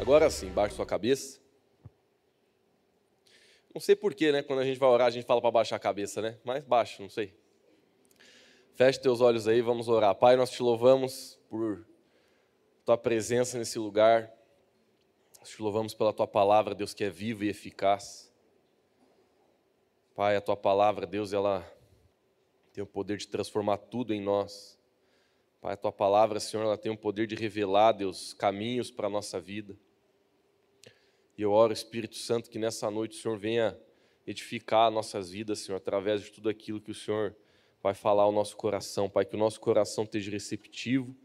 Agora sim, baixe sua cabeça. Não sei porquê, né? Quando a gente vai orar, a gente fala para baixar a cabeça, né? Mas baixa, não sei. Feche teus olhos aí, vamos orar. Pai, nós te louvamos por tua presença nesse lugar. Nós te louvamos pela tua palavra, Deus, que é viva e eficaz. Pai, a tua palavra, Deus, ela tem o poder de transformar tudo em nós. Pai, a tua palavra, Senhor, ela tem o poder de revelar, Deus, caminhos para a nossa vida. E eu oro, Espírito Santo, que nessa noite o Senhor venha edificar nossas vidas, Senhor, através de tudo aquilo que o Senhor vai falar ao nosso coração. Pai, que o nosso coração esteja receptivo.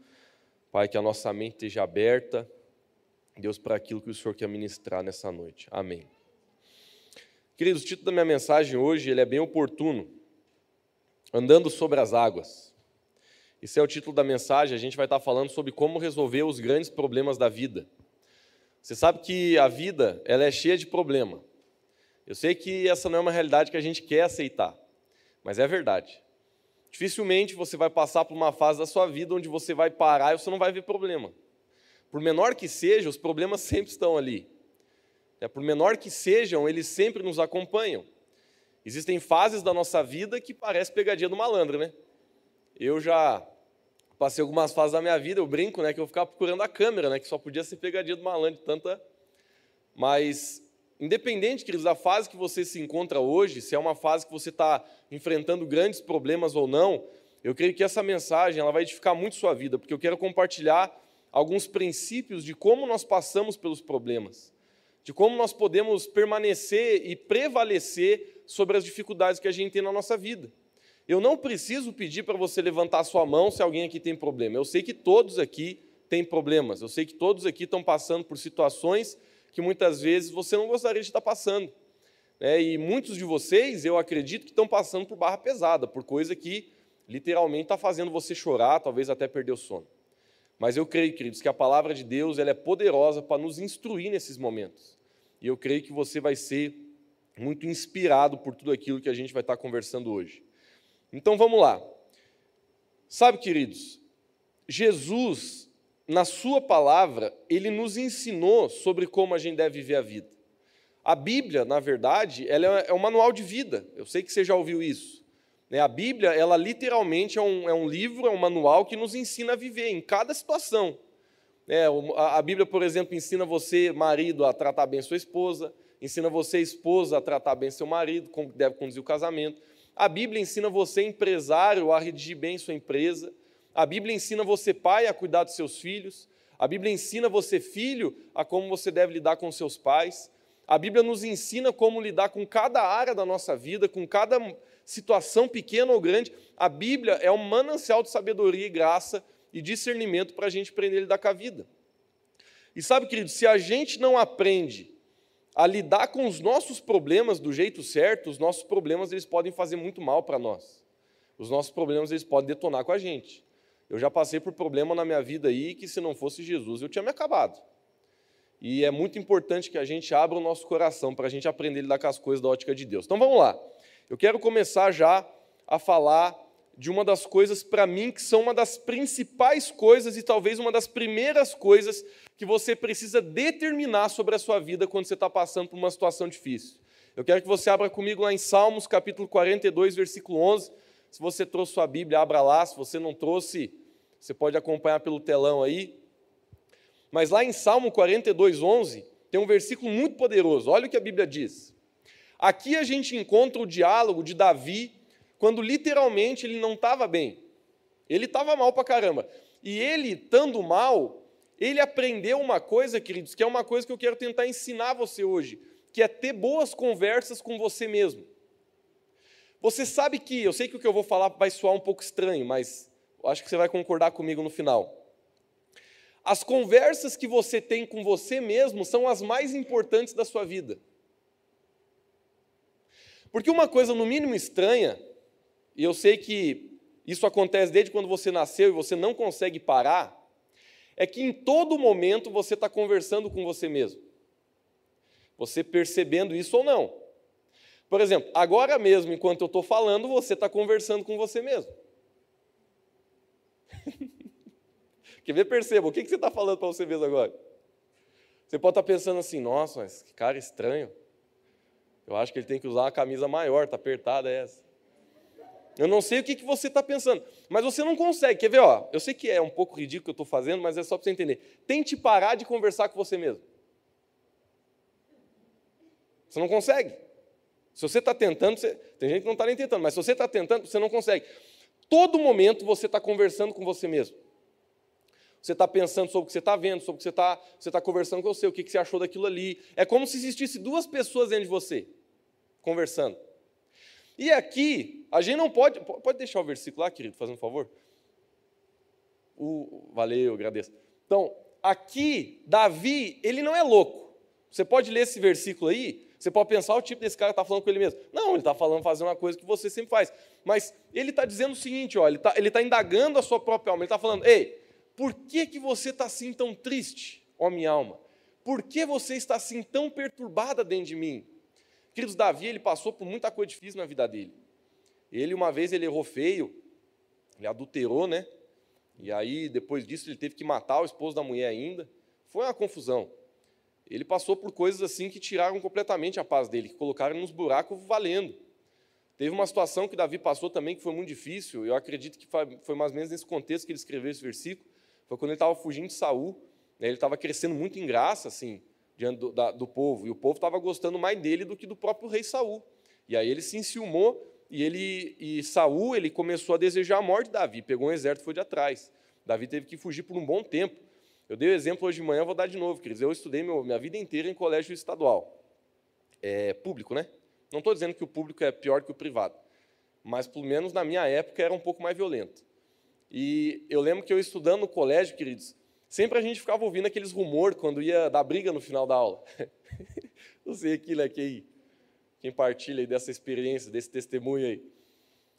Pai, que a nossa mente esteja aberta, Deus, para aquilo que o Senhor quer ministrar nessa noite. Amém. Queridos, o título da minha mensagem hoje ele é bem oportuno. Andando sobre as águas. Esse é o título da mensagem. A gente vai estar falando sobre como resolver os grandes problemas da vida. Você sabe que a vida ela é cheia de problema. Eu sei que essa não é uma realidade que a gente quer aceitar, mas é verdade. Dificilmente você vai passar por uma fase da sua vida onde você vai parar e você não vai ver problema. Por menor que seja, os problemas sempre estão ali. É, por menor que sejam, eles sempre nos acompanham. Existem fases da nossa vida que parece pegadinha do malandro, né? Eu já passei algumas fases da minha vida, eu brinco, né, que eu ficava procurando a câmera, né, que só podia ser pegadinha do malandro, tanta. Mas, independente, queridos, da fase que você se encontra hoje, se é uma fase que você está enfrentando grandes problemas ou não, eu creio que essa mensagem ela vai edificar muito sua vida, porque eu quero compartilhar alguns princípios de como nós passamos pelos problemas, de como nós podemos permanecer e prevalecer sobre as dificuldades que a gente tem na nossa vida. Eu não preciso pedir para você levantar sua mão se alguém aqui tem problema. Eu sei que todos aqui têm problemas. Eu sei que todos aqui estão passando por situações que muitas vezes você não gostaria de estar passando. É, e muitos de vocês, eu acredito que estão passando por barra pesada, por coisa que literalmente está fazendo você chorar, talvez até perder o sono. Mas eu creio, queridos, que a palavra de Deus ela é poderosa para nos instruir nesses momentos. E eu creio que você vai ser muito inspirado por tudo aquilo que a gente vai estar conversando hoje. Então vamos lá. Sabe, queridos, Jesus, na Sua palavra, ele nos ensinou sobre como a gente deve viver a vida. A Bíblia, na verdade, ela é um manual de vida. Eu sei que você já ouviu isso. Né? A Bíblia, ela literalmente é um, é um livro, é um manual que nos ensina a viver em cada situação. É, a Bíblia, por exemplo, ensina você, marido, a tratar bem sua esposa, ensina você, esposa, a tratar bem seu marido, como deve conduzir o casamento. A Bíblia ensina você, empresário, a redigir bem sua empresa. A Bíblia ensina você, pai, a cuidar dos seus filhos. A Bíblia ensina você, filho, a como você deve lidar com seus pais. A Bíblia nos ensina como lidar com cada área da nossa vida, com cada situação pequena ou grande. A Bíblia é um manancial de sabedoria e graça e discernimento para a gente aprender a lidar com a vida. E sabe, querido, se a gente não aprende a lidar com os nossos problemas do jeito certo, os nossos problemas eles podem fazer muito mal para nós. Os nossos problemas eles podem detonar com a gente. Eu já passei por problema na minha vida aí que se não fosse Jesus eu tinha me acabado. E é muito importante que a gente abra o nosso coração para a gente aprender a lidar com as coisas da ótica de Deus. Então vamos lá. Eu quero começar já a falar de uma das coisas para mim que são uma das principais coisas e talvez uma das primeiras coisas que você precisa determinar sobre a sua vida quando você está passando por uma situação difícil. Eu quero que você abra comigo lá em Salmos, capítulo 42, versículo 11. Se você trouxe sua Bíblia, abra lá. Se você não trouxe, você pode acompanhar pelo telão aí. Mas lá em Salmo 42, 11, tem um versículo muito poderoso. Olha o que a Bíblia diz. Aqui a gente encontra o diálogo de Davi quando literalmente ele não estava bem. Ele estava mal para caramba. E ele, estando mal, ele aprendeu uma coisa, queridos, que é uma coisa que eu quero tentar ensinar você hoje, que é ter boas conversas com você mesmo. Você sabe que, eu sei que o que eu vou falar vai soar um pouco estranho, mas acho que você vai concordar comigo no final. As conversas que você tem com você mesmo são as mais importantes da sua vida. Porque uma coisa, no mínimo, estranha, e eu sei que isso acontece desde quando você nasceu e você não consegue parar, é que em todo momento você está conversando com você mesmo. Você percebendo isso ou não. Por exemplo, agora mesmo, enquanto eu estou falando, você está conversando com você mesmo. Quer ver? Perceba, o que, que você está falando para você mesmo agora? Você pode estar pensando assim, nossa, mas que cara estranho. Eu acho que ele tem que usar uma camisa maior, está apertada essa. Eu não sei o que, que você está pensando, mas você não consegue. Quer ver? Ó, eu sei que é um pouco ridículo que eu estou fazendo, mas é só para você entender. Tente parar de conversar com você mesmo. Você não consegue. Se você está tentando, você... tem gente que não está nem tentando, mas se você está tentando, você não consegue. Todo momento você está conversando com você mesmo. Você está pensando sobre o que você está vendo, sobre o que você está você tá conversando com você, o que, que você achou daquilo ali. É como se existisse duas pessoas dentro de você, conversando. E aqui, a gente não pode. Pode deixar o versículo lá, querido, fazendo um favor? O, valeu, agradeço. Então, aqui, Davi, ele não é louco. Você pode ler esse versículo aí, você pode pensar o tipo desse cara está falando com ele mesmo. Não, ele está falando fazer uma coisa que você sempre faz. Mas ele está dizendo o seguinte: ó, ele está tá indagando a sua própria alma. Ele está falando, ei, por que, que você está assim tão triste, ó minha alma? Por que você está assim tão perturbada dentro de mim? Queridos, Davi, ele passou por muita coisa difícil na vida dele. Ele, uma vez, ele errou feio, ele adulterou, né? E aí, depois disso, ele teve que matar o esposo da mulher ainda. Foi uma confusão. Ele passou por coisas assim que tiraram completamente a paz dele, que colocaram nos buracos valendo. Teve uma situação que Davi passou também que foi muito difícil. Eu acredito que foi mais ou menos nesse contexto que ele escreveu esse versículo. Foi quando ele estava fugindo de Saul. Né? Ele estava crescendo muito em graça, assim diante do, da, do povo, e o povo estava gostando mais dele do que do próprio rei Saul. E aí ele se enciumou e ele e Saul ele começou a desejar a morte de Davi, pegou um exército e foi de atrás. Davi teve que fugir por um bom tempo. Eu dei o exemplo hoje de manhã, vou dar de novo, queridos. Eu estudei meu, minha vida inteira em colégio estadual, é, público, né? Não estou dizendo que o público é pior que o privado, mas pelo menos na minha época era um pouco mais violento. E eu lembro que eu estudando no colégio, queridos, Sempre a gente ficava ouvindo aqueles rumores quando ia dar briga no final da aula. Não sei aquilo é quem, quem partilha dessa experiência, desse testemunho aí.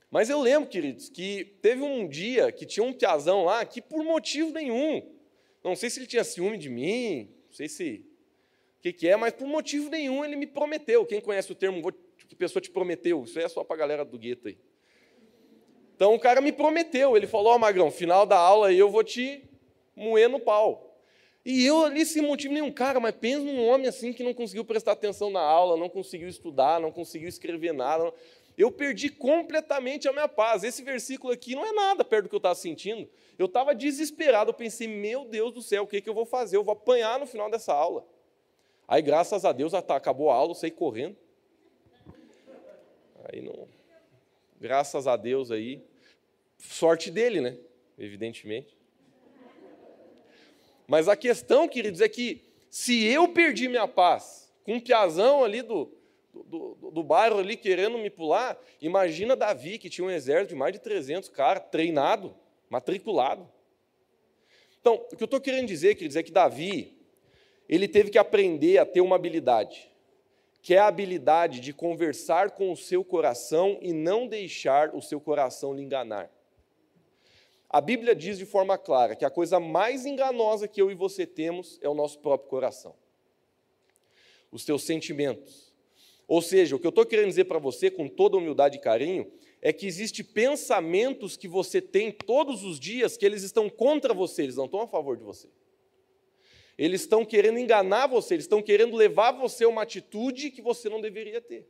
Mas eu lembro, queridos, que teve um dia que tinha um piazão lá que por motivo nenhum, não sei se ele tinha ciúme de mim, não sei se o que, que é, mas por motivo nenhum ele me prometeu. Quem conhece o termo que pessoa te prometeu? Isso é só para a galera do gueto aí. Então o cara me prometeu, ele falou, ó oh, Magrão, final da aula aí eu vou te moendo pau. E eu ali sem motivo nenhum, cara, mas pensa num homem assim que não conseguiu prestar atenção na aula, não conseguiu estudar, não conseguiu escrever nada. Eu perdi completamente a minha paz. Esse versículo aqui não é nada perto do que eu estava sentindo. Eu estava desesperado, eu pensei, meu Deus do céu, o que, que eu vou fazer? Eu vou apanhar no final dessa aula. Aí, graças a Deus, acabou a aula, eu saí correndo. Aí não. Graças a Deus aí. Sorte dele, né? Evidentemente. Mas a questão, queridos, é que se eu perdi minha paz com um piazão ali do, do, do, do bairro ali querendo me pular, imagina Davi, que tinha um exército de mais de 300 caras, treinado, matriculado. Então, o que eu estou querendo dizer, queridos, é que Davi, ele teve que aprender a ter uma habilidade, que é a habilidade de conversar com o seu coração e não deixar o seu coração lhe enganar. A Bíblia diz de forma clara que a coisa mais enganosa que eu e você temos é o nosso próprio coração, os teus sentimentos. Ou seja, o que eu estou querendo dizer para você, com toda humildade e carinho, é que existem pensamentos que você tem todos os dias que eles estão contra você, eles não estão a favor de você. Eles estão querendo enganar você, eles estão querendo levar você a uma atitude que você não deveria ter.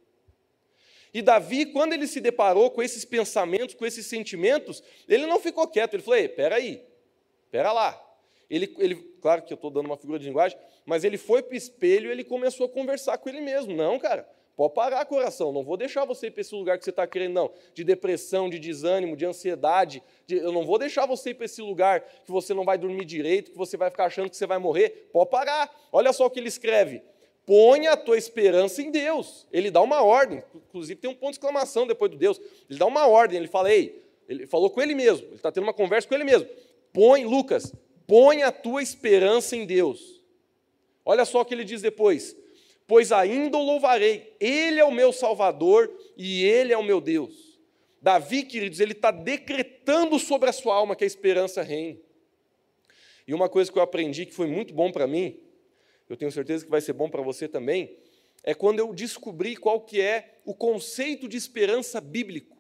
E Davi, quando ele se deparou com esses pensamentos, com esses sentimentos, ele não ficou quieto, ele falou: espera aí, espera lá. Ele, ele, claro que eu estou dando uma figura de linguagem, mas ele foi para o espelho e ele começou a conversar com ele mesmo. Não, cara, pode parar, coração, não vou deixar você ir para esse lugar que você está querendo, não, de depressão, de desânimo, de ansiedade. De, eu não vou deixar você ir para esse lugar que você não vai dormir direito, que você vai ficar achando que você vai morrer. Pode parar. Olha só o que ele escreve Põe a tua esperança em Deus. Ele dá uma ordem, inclusive tem um ponto de exclamação depois do Deus. Ele dá uma ordem, ele fala, ei, ele falou com ele mesmo, ele está tendo uma conversa com ele mesmo. Põe, Lucas, põe a tua esperança em Deus. Olha só o que ele diz depois: Pois ainda o louvarei, Ele é o meu Salvador e Ele é o meu Deus. Davi, queridos, ele está decretando sobre a sua alma que a esperança reine. E uma coisa que eu aprendi que foi muito bom para mim, eu tenho certeza que vai ser bom para você também, é quando eu descobri qual que é o conceito de esperança bíblico.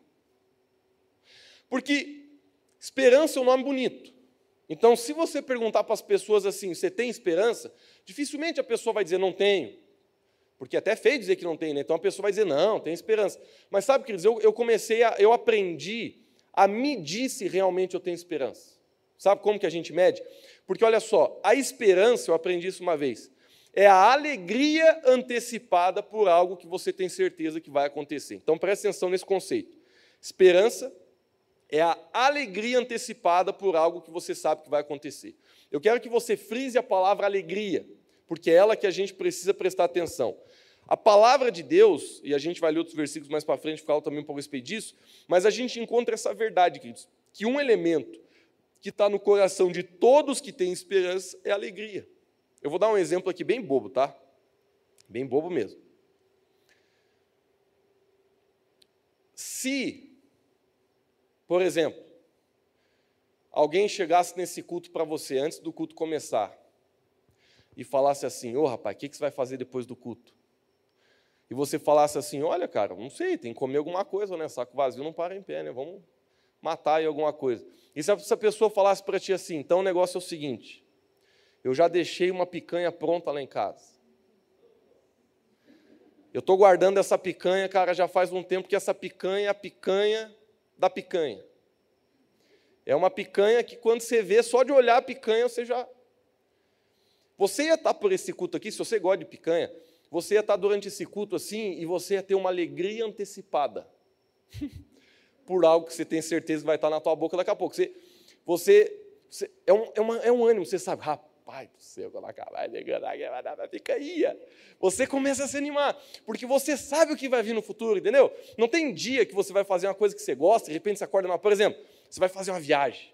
Porque esperança é um nome bonito, Então, se você perguntar para as pessoas assim, você tem esperança? Dificilmente a pessoa vai dizer, não tenho. Porque é até feio dizer que não tem, né? Então a pessoa vai dizer, não, tem esperança. Mas sabe, queridos, eu, eu comecei, a, eu aprendi a medir se realmente eu tenho esperança. Sabe como que a gente mede? Porque olha só, a esperança, eu aprendi isso uma vez, é a alegria antecipada por algo que você tem certeza que vai acontecer. Então preste atenção nesse conceito. Esperança é a alegria antecipada por algo que você sabe que vai acontecer. Eu quero que você frise a palavra alegria, porque é ela que a gente precisa prestar atenção. A palavra de Deus, e a gente vai ler outros versículos mais para frente, falar também um pouco a respeito disso, mas a gente encontra essa verdade, queridos, que um elemento que está no coração de todos que têm esperança é alegria. Eu vou dar um exemplo aqui bem bobo, tá? Bem bobo mesmo. Se por exemplo, alguém chegasse nesse culto para você antes do culto começar e falasse assim: Ô oh, rapaz, o que, que você vai fazer depois do culto? E você falasse assim: Olha, cara, não sei, tem que comer alguma coisa, né? Saco vazio não para em pé, né? Vamos matar aí alguma coisa. E se essa pessoa falasse para ti assim: Então o negócio é o seguinte, eu já deixei uma picanha pronta lá em casa. Eu estou guardando essa picanha, cara, já faz um tempo que essa picanha é a picanha da picanha. É uma picanha que quando você vê, só de olhar a picanha, você já. Você ia estar por esse culto aqui, se você gosta de picanha, você ia estar durante esse culto assim e você ia ter uma alegria antecipada. por algo que você tem certeza que vai estar na tua boca daqui a pouco. Você, você, você é, um, é, uma, é um ânimo, você sabe, rapaz Pai do céu, quando acabar dar uma picanha. Você começa a se animar, porque você sabe o que vai vir no futuro, entendeu? Não tem dia que você vai fazer uma coisa que você gosta, de repente você acorda, por exemplo, você vai fazer uma viagem.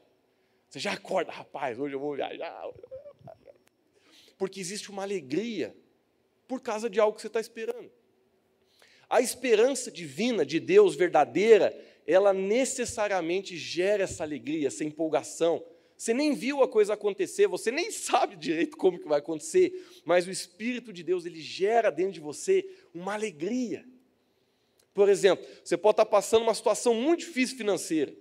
Você já acorda, rapaz, hoje eu vou viajar. Porque existe uma alegria por causa de algo que você está esperando. A esperança divina de Deus verdadeira, ela necessariamente gera essa alegria, essa empolgação, você nem viu a coisa acontecer, você nem sabe direito como que vai acontecer, mas o Espírito de Deus, ele gera dentro de você uma alegria. Por exemplo, você pode estar passando uma situação muito difícil financeira,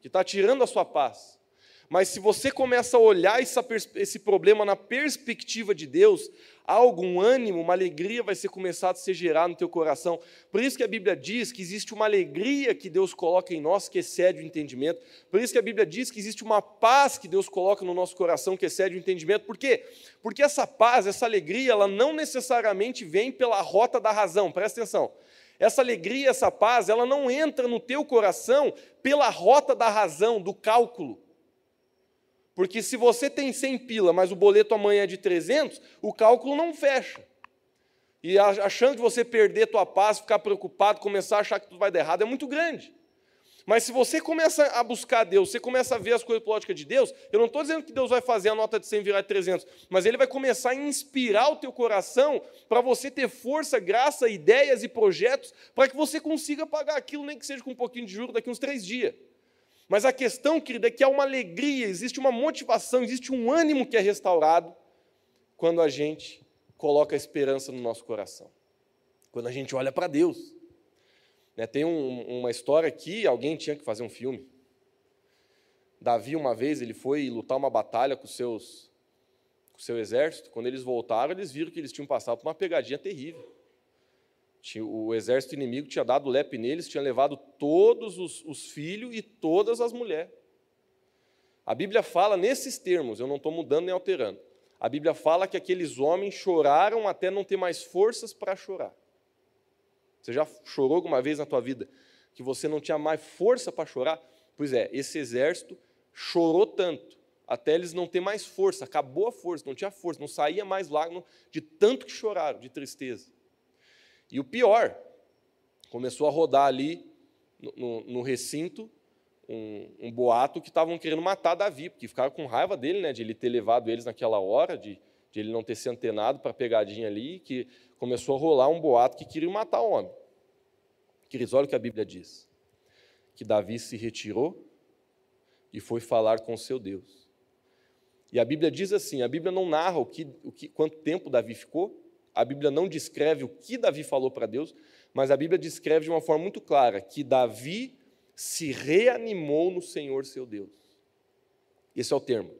que está tirando a sua paz. Mas se você começa a olhar esse problema na perspectiva de Deus, algo, um ânimo, uma alegria vai ser começado a ser gerado no teu coração. Por isso que a Bíblia diz que existe uma alegria que Deus coloca em nós que excede o entendimento. Por isso que a Bíblia diz que existe uma paz que Deus coloca no nosso coração que excede o entendimento. Por quê? Porque essa paz, essa alegria, ela não necessariamente vem pela rota da razão. Presta atenção. Essa alegria, essa paz, ela não entra no teu coração pela rota da razão, do cálculo. Porque se você tem 100 pila, mas o boleto amanhã é de 300, o cálculo não fecha. E a chance de você perder tua paz, ficar preocupado, começar a achar que tudo vai dar errado é muito grande. Mas se você começa a buscar Deus, você começa a ver as coisas plóticas de Deus, eu não estou dizendo que Deus vai fazer a nota de 100 virar de 300, mas Ele vai começar a inspirar o teu coração para você ter força, graça, ideias e projetos para que você consiga pagar aquilo, nem que seja com um pouquinho de juros daqui uns três dias. Mas a questão, querida, é que há uma alegria, existe uma motivação, existe um ânimo que é restaurado quando a gente coloca a esperança no nosso coração. Quando a gente olha para Deus. Né, tem um, uma história que alguém tinha que fazer um filme. Davi, uma vez, ele foi lutar uma batalha com, com o seu exército. Quando eles voltaram, eles viram que eles tinham passado por uma pegadinha terrível o exército inimigo tinha dado lepe neles, tinha levado todos os, os filhos e todas as mulheres. A Bíblia fala nesses termos, eu não estou mudando nem alterando. A Bíblia fala que aqueles homens choraram até não ter mais forças para chorar. Você já chorou alguma vez na tua vida que você não tinha mais força para chorar? Pois é, esse exército chorou tanto, até eles não ter mais força, acabou a força, não tinha força, não saía mais lágrimas de tanto que choraram, de tristeza. E o pior, começou a rodar ali no, no, no recinto um, um, boato que estavam querendo matar Davi, porque ficaram com raiva dele, né, de ele ter levado eles naquela hora, de, de ele não ter se antenado para a pegadinha ali, que começou a rolar um boato que queria matar o homem. Queridos, olha o que a Bíblia diz: que Davi se retirou e foi falar com o seu Deus. E a Bíblia diz assim: a Bíblia não narra o que, o que, quanto tempo Davi ficou, a Bíblia não descreve o que Davi falou para Deus, mas a Bíblia descreve de uma forma muito clara que Davi se reanimou no Senhor seu Deus. Esse é o termo.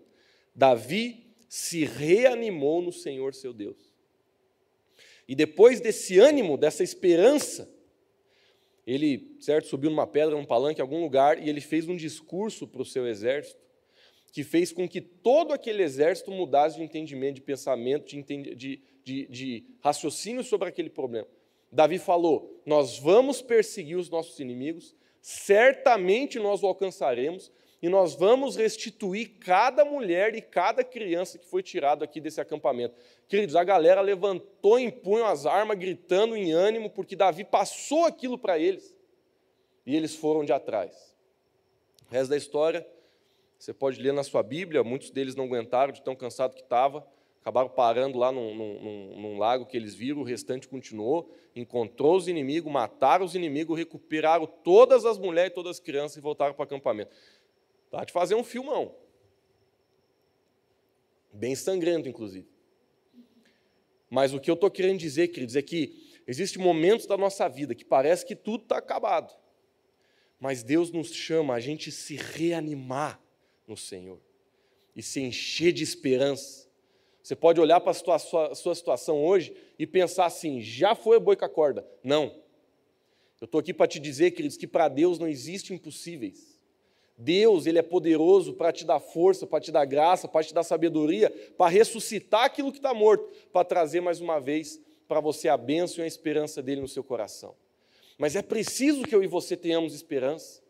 Davi se reanimou no Senhor seu Deus. E depois desse ânimo, dessa esperança, ele, certo, subiu numa pedra, num palanque, em algum lugar, e ele fez um discurso para o seu exército, que fez com que todo aquele exército mudasse de entendimento, de pensamento, de, de, de, de raciocínio sobre aquele problema. Davi falou: Nós vamos perseguir os nossos inimigos, certamente nós o alcançaremos, e nós vamos restituir cada mulher e cada criança que foi tirado aqui desse acampamento. Queridos, a galera levantou em punho as armas, gritando em ânimo, porque Davi passou aquilo para eles, e eles foram de atrás. O resto da história, você pode ler na sua Bíblia, muitos deles não aguentaram de tão cansado que estava, acabaram parando lá num, num, num, lago que eles viram, o restante continuou, encontrou os inimigos, mataram os inimigos, recuperaram todas as mulheres e todas as crianças e voltaram para o acampamento. Dá de fazer um filmão. Bem sangrento, inclusive. Mas o que eu estou querendo dizer, queridos, é que existem momentos da nossa vida que parece que tudo está acabado. Mas Deus nos chama a gente se reanimar no Senhor e se encher de esperança. Você pode olhar para a sua, sua, sua situação hoje e pensar assim: já foi a boi com a corda. Não. Eu estou aqui para te dizer, queridos, que para Deus não existem impossíveis. Deus, ele é poderoso para te dar força, para te dar graça, para te dar sabedoria, para ressuscitar aquilo que está morto, para trazer mais uma vez para você a bênção e a esperança dele no seu coração. Mas é preciso que eu e você tenhamos esperança.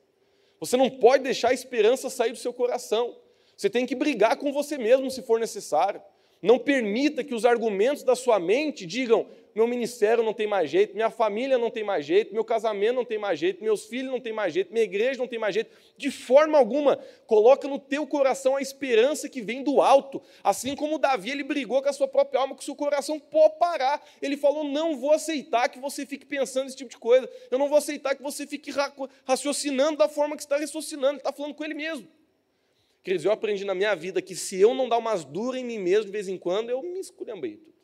Você não pode deixar a esperança sair do seu coração. Você tem que brigar com você mesmo se for necessário. Não permita que os argumentos da sua mente digam: meu ministério não tem mais jeito, minha família não tem mais jeito, meu casamento não tem mais jeito, meus filhos não tem mais jeito, minha igreja não tem mais jeito. De forma alguma, coloca no teu coração a esperança que vem do alto. Assim como Davi, ele brigou com a sua própria alma, com o seu coração pode parar. Ele falou: "Não vou aceitar que você fique pensando esse tipo de coisa. Eu não vou aceitar que você fique raciocinando da forma que está raciocinando". Ele está falando com ele mesmo. Queridos, eu aprendi na minha vida que se eu não dar umas duras em mim mesmo de vez em quando, eu me esculhambei tudo.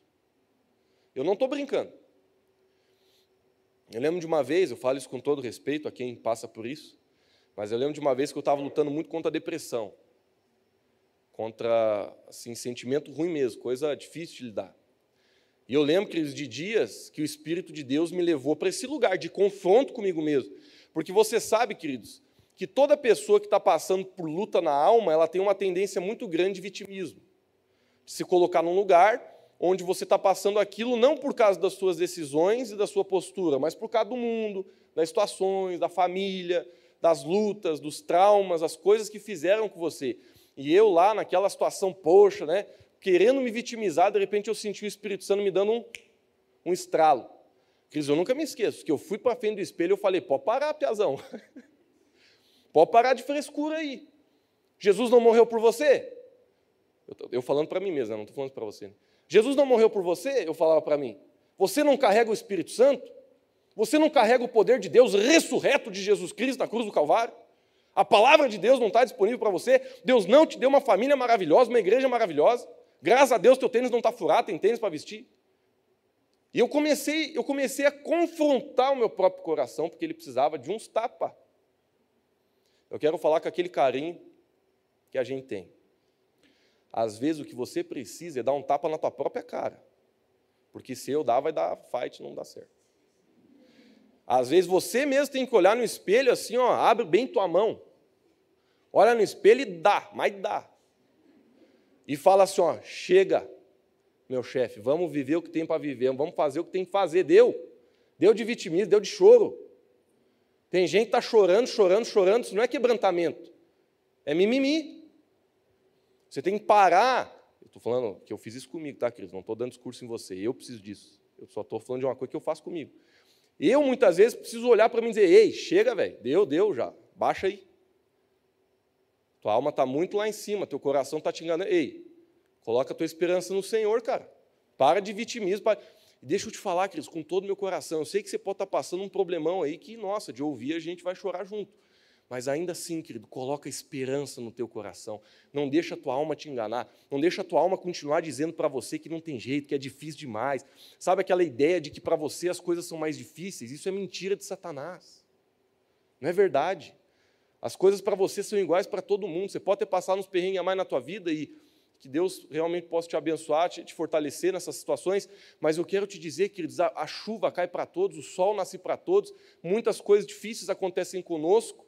Eu não estou brincando. Eu lembro de uma vez, eu falo isso com todo respeito a quem passa por isso, mas eu lembro de uma vez que eu estava lutando muito contra a depressão, contra assim, sentimento ruim mesmo, coisa difícil de lidar. E eu lembro, queridos, de dias que o Espírito de Deus me levou para esse lugar de confronto comigo mesmo. Porque você sabe, queridos, que toda pessoa que está passando por luta na alma, ela tem uma tendência muito grande de vitimismo. De se colocar num lugar onde você está passando aquilo não por causa das suas decisões e da sua postura, mas por causa do mundo, das situações, da família, das lutas, dos traumas, as coisas que fizeram com você. E eu lá naquela situação, poxa, né, querendo me vitimizar, de repente eu senti o Espírito Santo me dando um, um estralo. Cris, eu nunca me esqueço, que eu fui para frente do espelho e falei, pode parar, Piazão. pode parar de frescura aí. Jesus não morreu por você? Eu, eu falando para mim mesmo, né, não estou falando para você. Né? Jesus não morreu por você, eu falava para mim. Você não carrega o Espírito Santo? Você não carrega o poder de Deus ressurreto de Jesus Cristo na cruz do Calvário? A palavra de Deus não está disponível para você? Deus não te deu uma família maravilhosa, uma igreja maravilhosa? Graças a Deus teu tênis não está furado, tem tênis para vestir? E eu comecei, eu comecei a confrontar o meu próprio coração, porque ele precisava de uns tapas. Eu quero falar com aquele carinho que a gente tem. Às vezes o que você precisa é dar um tapa na tua própria cara. Porque se eu dar, vai dar fight, não dá certo. Às vezes você mesmo tem que olhar no espelho assim, ó, abre bem tua mão. Olha no espelho e dá, mas dá. E fala assim, ó, chega, meu chefe, vamos viver o que tem para viver, vamos fazer o que tem que fazer. Deu. Deu de vitimismo, deu de choro. Tem gente que está chorando, chorando, chorando, isso não é quebrantamento. É mimimi. Você tem que parar. Eu estou falando que eu fiz isso comigo, tá, queridos? Não estou dando discurso em você. Eu preciso disso. Eu só estou falando de uma coisa que eu faço comigo. Eu, muitas vezes, preciso olhar para mim e dizer: ei, chega, velho, deu, deu já, baixa aí. Tua alma está muito lá em cima, teu coração está te enganando. Ei, coloca a tua esperança no Senhor, cara. Para de vitimismo. Para... Deixa eu te falar, queridos, com todo o meu coração. Eu sei que você pode estar passando um problemão aí que, nossa, de ouvir a gente vai chorar junto. Mas ainda assim, querido, coloca esperança no teu coração. Não deixa a tua alma te enganar. Não deixa a tua alma continuar dizendo para você que não tem jeito, que é difícil demais. Sabe aquela ideia de que para você as coisas são mais difíceis? Isso é mentira de Satanás. Não é verdade. As coisas para você são iguais para todo mundo. Você pode ter passado uns perrengues a mais na tua vida e que Deus realmente possa te abençoar, te, te fortalecer nessas situações, mas eu quero te dizer, queridos, a, a chuva cai para todos, o sol nasce para todos, muitas coisas difíceis acontecem conosco,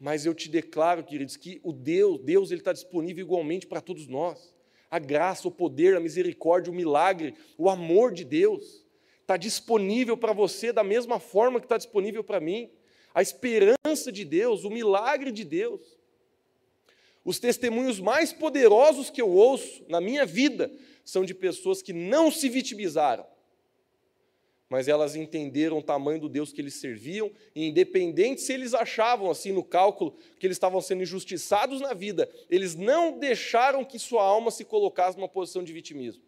mas eu te declaro, queridos, que o Deus, Deus ele está disponível igualmente para todos nós. A graça, o poder, a misericórdia, o milagre, o amor de Deus está disponível para você da mesma forma que está disponível para mim. A esperança de Deus, o milagre de Deus. Os testemunhos mais poderosos que eu ouço na minha vida são de pessoas que não se vitimizaram, mas elas entenderam o tamanho do Deus que eles serviam, e independente se eles achavam, assim, no cálculo, que eles estavam sendo injustiçados na vida, eles não deixaram que sua alma se colocasse numa posição de vitimismo.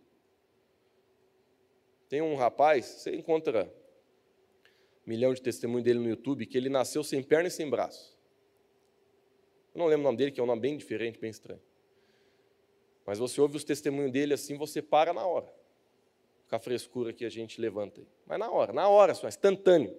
Tem um rapaz, você encontra um milhão de testemunhos dele no YouTube, que ele nasceu sem perna e sem braço. Eu não lembro o nome dele, que é um nome bem diferente, bem estranho. Mas você ouve os testemunhos dele assim, você para na hora. Com a frescura que a gente levanta aí. Mas na hora, na hora só, instantâneo.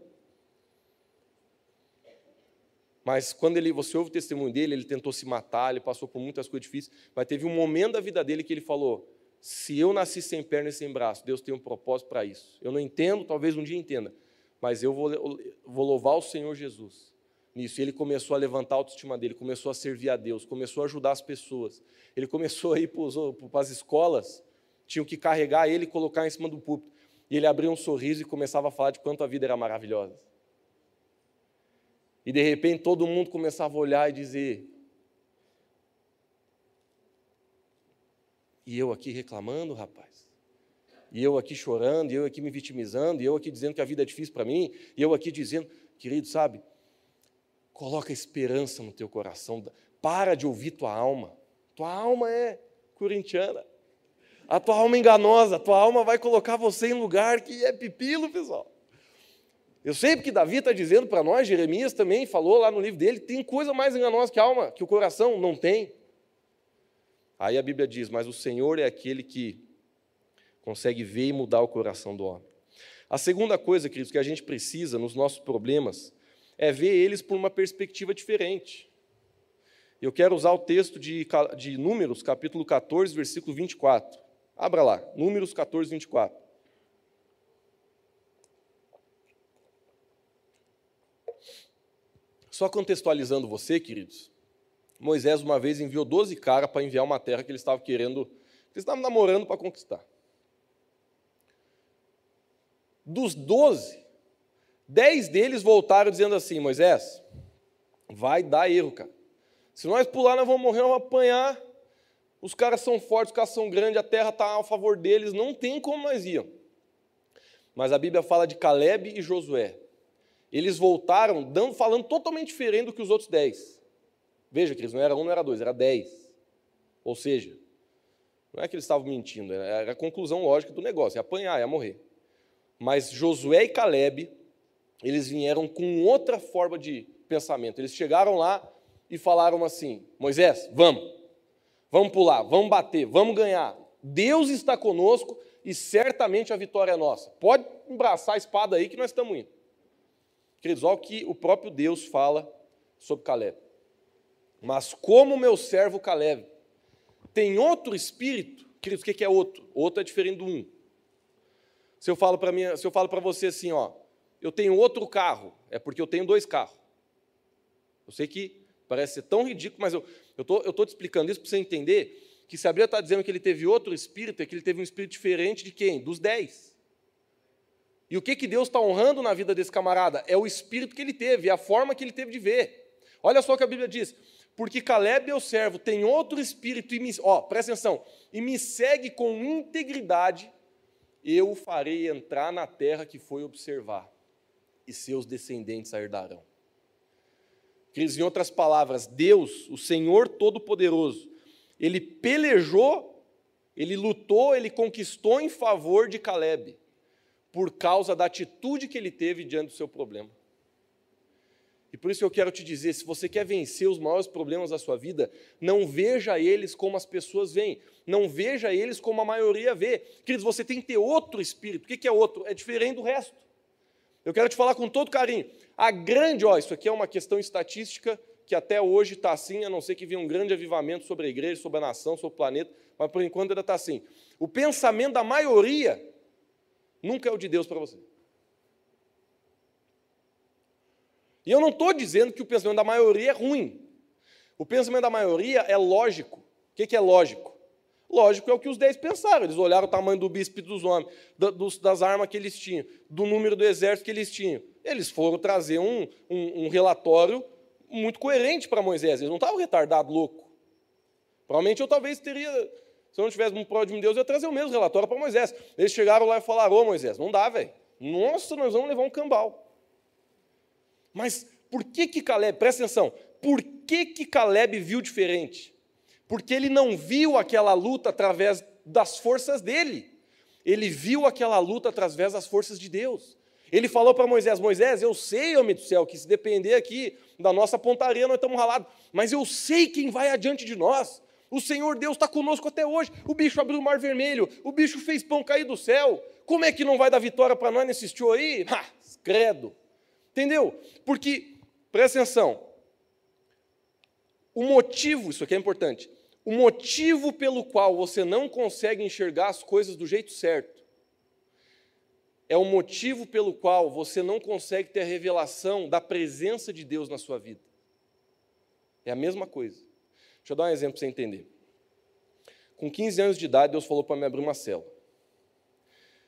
Mas quando ele, você ouve o testemunho dele, ele tentou se matar, ele passou por muitas coisas difíceis, mas teve um momento da vida dele que ele falou: se eu nasci sem perna e sem braço, Deus tem um propósito para isso. Eu não entendo, talvez um dia entenda, mas eu vou, vou louvar o Senhor Jesus nisso. E ele começou a levantar a autoestima dele, começou a servir a Deus, começou a ajudar as pessoas. Ele começou a ir para as escolas, tinham que carregar ele e colocar em cima do púlpito. E ele abria um sorriso e começava a falar de quanto a vida era maravilhosa. E de repente todo mundo começava a olhar e dizer: E eu aqui reclamando, rapaz? E eu aqui chorando, e eu aqui me vitimizando, e eu aqui dizendo que a vida é difícil para mim, e eu aqui dizendo, querido, sabe, Coloca esperança no teu coração. Para de ouvir tua alma. Tua alma é corintiana. A tua alma é enganosa. A tua alma vai colocar você em lugar que é pepilo, pessoal. Eu sei porque Davi está dizendo para nós, Jeremias também falou lá no livro dele, tem coisa mais enganosa que a alma, que o coração não tem. Aí a Bíblia diz: Mas o Senhor é aquele que consegue ver e mudar o coração do homem. A segunda coisa, queridos, que a gente precisa nos nossos problemas é ver eles por uma perspectiva diferente. Eu quero usar o texto de, de Números, capítulo 14, versículo 24. Abra lá, Números 14, 24. Só contextualizando você, queridos, Moisés uma vez enviou 12 caras para enviar uma terra que eles estavam querendo, que eles estavam namorando para conquistar. Dos 12, Dez deles voltaram dizendo assim: Moisés, vai dar erro, cara. Se nós pular, nós vamos morrer, vamos apanhar. Os caras são fortes, os caras são grandes, a terra está a favor deles, não tem como nós ir. Mas a Bíblia fala de Caleb e Josué. Eles voltaram dando, falando totalmente diferente do que os outros dez. Veja, queridos, não era um, não era dois, era dez. Ou seja, não é que eles estavam mentindo, era a conclusão lógica do negócio, ia apanhar, ia morrer. Mas Josué e Caleb eles vieram com outra forma de pensamento. Eles chegaram lá e falaram assim: Moisés, vamos, vamos pular, vamos bater, vamos ganhar. Deus está conosco e certamente a vitória é nossa. Pode embraçar a espada aí que nós estamos indo. Queridos, olha o que o próprio Deus fala sobre Caleb. Mas como meu servo Caleb tem outro espírito, queridos, o que é outro? Outro é diferente do um. Se eu falo para você assim, ó, eu tenho outro carro, é porque eu tenho dois carros. Eu sei que parece ser tão ridículo, mas eu estou eu tô te explicando isso para você entender que se a Bíblia está dizendo que ele teve outro espírito, é que ele teve um espírito diferente de quem? Dos dez. E o que, que Deus está honrando na vida desse camarada? É o espírito que ele teve, é a forma que ele teve de ver. Olha só o que a Bíblia diz. Porque Caleb, meu servo, tem outro espírito, e me, ó, presta atenção, e me segue com integridade, eu o farei entrar na terra que foi observar e seus descendentes a herdarão. Queridos, em outras palavras, Deus, o Senhor Todo-Poderoso, ele pelejou, ele lutou, ele conquistou em favor de Caleb, por causa da atitude que ele teve diante do seu problema. E por isso eu quero te dizer: se você quer vencer os maiores problemas da sua vida, não veja eles como as pessoas veem, não veja eles como a maioria vê. Queridos, você tem que ter outro espírito. O que é outro? É diferente do resto. Eu quero te falar com todo carinho. A grande, ó, isso aqui é uma questão estatística que até hoje está assim, a não ser que venha um grande avivamento sobre a igreja, sobre a nação, sobre o planeta, mas por enquanto ainda está assim. O pensamento da maioria nunca é o de Deus para você. E eu não estou dizendo que o pensamento da maioria é ruim. O pensamento da maioria é lógico. O que, é lógico? Lógico é o que os dez pensaram. Eles olharam o tamanho do bispo dos homens, das armas que eles tinham, do número do exército que eles tinham. Eles foram trazer um, um, um relatório muito coerente para Moisés. Eles não estavam retardados, louco. Provavelmente eu talvez teria, se eu não tivesse um pródigo de Deus, eu ia trazer o mesmo relatório para Moisés. Eles chegaram lá e falaram: Ô Moisés, não dá, velho. Nossa, nós vamos levar um cambal. Mas por que que Caleb, presta atenção, por que que Caleb viu diferente? Porque ele não viu aquela luta através das forças dele. Ele viu aquela luta através das forças de Deus. Ele falou para Moisés: Moisés, eu sei, homem do céu, que se depender aqui da nossa pontaria, nós estamos ralados, mas eu sei quem vai adiante de nós. O Senhor Deus está conosco até hoje. O bicho abriu o mar vermelho, o bicho fez pão cair do céu. Como é que não vai dar vitória para nós nesse show aí? Ha, credo. Entendeu? Porque, presta atenção, o motivo, isso aqui é importante, o motivo pelo qual você não consegue enxergar as coisas do jeito certo é o motivo pelo qual você não consegue ter a revelação da presença de Deus na sua vida. É a mesma coisa. Deixa eu dar um exemplo para você entender. Com 15 anos de idade, Deus falou para me abrir uma cela.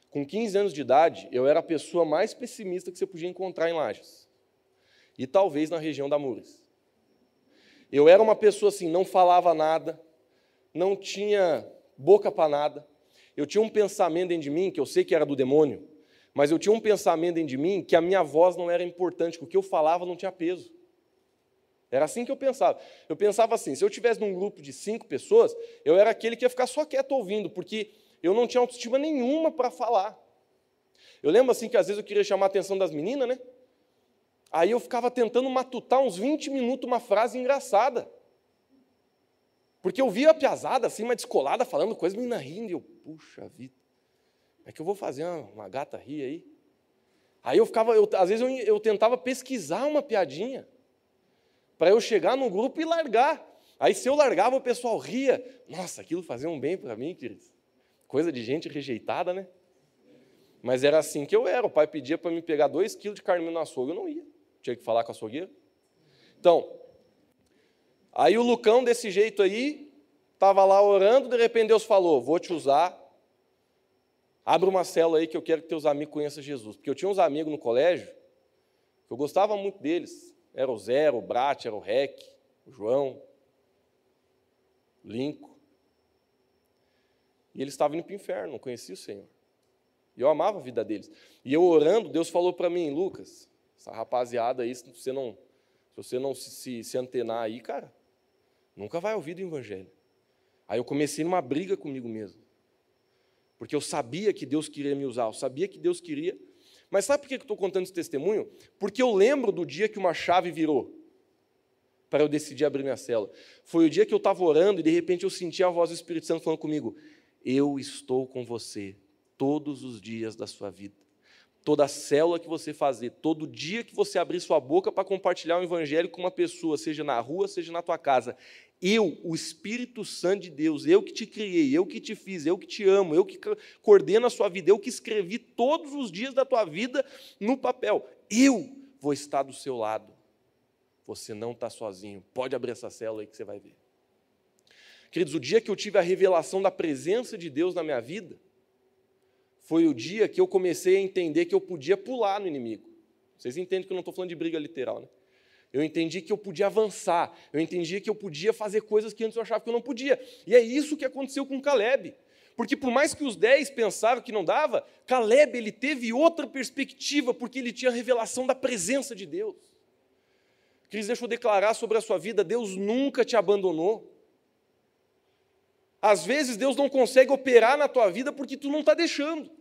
Com 15 anos de idade, eu era a pessoa mais pessimista que você podia encontrar em Lages. E talvez na região da Mures. Eu era uma pessoa assim, não falava nada, não tinha boca para nada. Eu tinha um pensamento dentro de mim, que eu sei que era do demônio, mas eu tinha um pensamento dentro de mim que a minha voz não era importante, que o que eu falava não tinha peso. Era assim que eu pensava. Eu pensava assim: se eu tivesse num grupo de cinco pessoas, eu era aquele que ia ficar só quieto ouvindo, porque eu não tinha autoestima nenhuma para falar. Eu lembro assim que às vezes eu queria chamar a atenção das meninas, né? Aí eu ficava tentando matutar uns 20 minutos uma frase engraçada. Porque eu via a piazada assim, uma descolada, falando coisa, menina rindo, e eu, puxa vida. É que eu vou fazer uma, uma gata rir aí. Aí eu ficava, eu, às vezes eu, eu tentava pesquisar uma piadinha, para eu chegar no grupo e largar. Aí se eu largava, o pessoal ria. Nossa, aquilo fazia um bem para mim, queridos. Coisa de gente rejeitada, né? Mas era assim que eu era. O pai pedia para me pegar dois quilos de carne no açougue, eu não ia. Tinha que falar com a açougueira. Então, aí o Lucão, desse jeito aí, estava lá orando, de repente Deus falou: Vou te usar Abre uma célula aí que eu quero que teus amigos conheçam Jesus. Porque eu tinha uns amigos no colégio, eu gostava muito deles. Era o Zero, o Brat, era o Rec, o João, o Linco. E eles estavam indo para o inferno, não conhecia o Senhor. E eu amava a vida deles. E eu orando, Deus falou para mim, Lucas, essa rapaziada aí, se você não, se você não se, se, se antenar aí, cara, nunca vai ouvir do Evangelho. Aí eu comecei numa briga comigo mesmo porque eu sabia que Deus queria me usar, eu sabia que Deus queria. Mas sabe por que eu estou contando esse testemunho? Porque eu lembro do dia que uma chave virou para eu decidir abrir minha cela. Foi o dia que eu estava orando e de repente eu senti a voz do Espírito Santo falando comigo: Eu estou com você todos os dias da sua vida. Toda célula que você fazer, todo dia que você abrir sua boca para compartilhar o Evangelho com uma pessoa, seja na rua, seja na tua casa, eu, o Espírito Santo de Deus, eu que te criei, eu que te fiz, eu que te amo, eu que coordeno a sua vida, eu que escrevi todos os dias da tua vida no papel. Eu vou estar do seu lado. Você não está sozinho. Pode abrir essa célula aí que você vai ver. Queridos, o dia que eu tive a revelação da presença de Deus na minha vida, foi o dia que eu comecei a entender que eu podia pular no inimigo. Vocês entendem que eu não estou falando de briga literal, né? Eu entendi que eu podia avançar. Eu entendi que eu podia fazer coisas que antes eu achava que eu não podia. E é isso que aconteceu com Caleb. Porque por mais que os dez pensaram que não dava, Caleb ele teve outra perspectiva, porque ele tinha a revelação da presença de Deus. Cris, deixa eu declarar sobre a sua vida: Deus nunca te abandonou. Às vezes Deus não consegue operar na tua vida porque tu não está deixando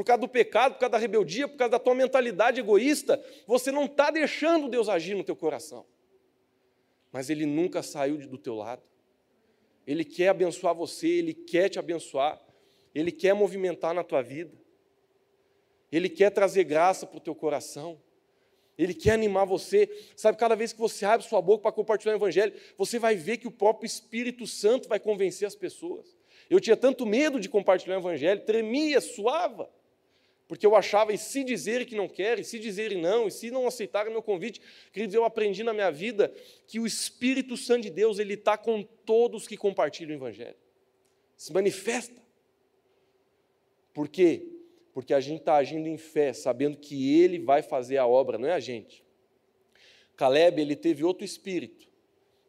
por causa do pecado, por causa da rebeldia, por causa da tua mentalidade egoísta, você não está deixando Deus agir no teu coração. Mas Ele nunca saiu do teu lado. Ele quer abençoar você, Ele quer te abençoar, Ele quer movimentar na tua vida, Ele quer trazer graça para o teu coração, Ele quer animar você. Sabe, cada vez que você abre sua boca para compartilhar o Evangelho, você vai ver que o próprio Espírito Santo vai convencer as pessoas. Eu tinha tanto medo de compartilhar o Evangelho, tremia, suava, porque eu achava, e se dizer que não quer, e se dizer não, e se não aceitar o meu convite, queridos, eu aprendi na minha vida que o Espírito Santo de Deus, ele está com todos que compartilham o Evangelho. Se manifesta. Por quê? Porque a gente está agindo em fé, sabendo que Ele vai fazer a obra, não é a gente. Caleb, ele teve outro espírito.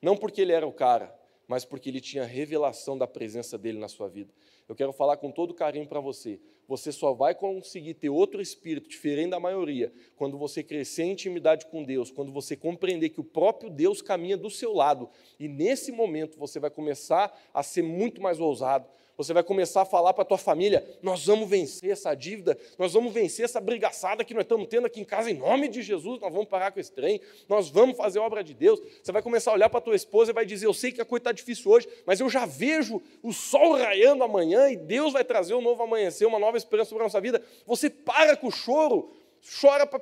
Não porque ele era o cara, mas porque ele tinha revelação da presença dele na sua vida. Eu quero falar com todo carinho para você. Você só vai conseguir ter outro espírito diferente da maioria quando você crescer em intimidade com Deus, quando você compreender que o próprio Deus caminha do seu lado. E nesse momento você vai começar a ser muito mais ousado, você vai começar a falar para a tua família: nós vamos vencer essa dívida, nós vamos vencer essa brigaçada que nós estamos tendo aqui em casa, em nome de Jesus, nós vamos parar com esse trem, nós vamos fazer a obra de Deus. Você vai começar a olhar para a tua esposa e vai dizer: Eu sei que a coisa está difícil hoje, mas eu já vejo o sol raiando amanhã e Deus vai trazer um novo amanhecer, uma nova esperança sobre a nossa vida. Você para com o choro, chora para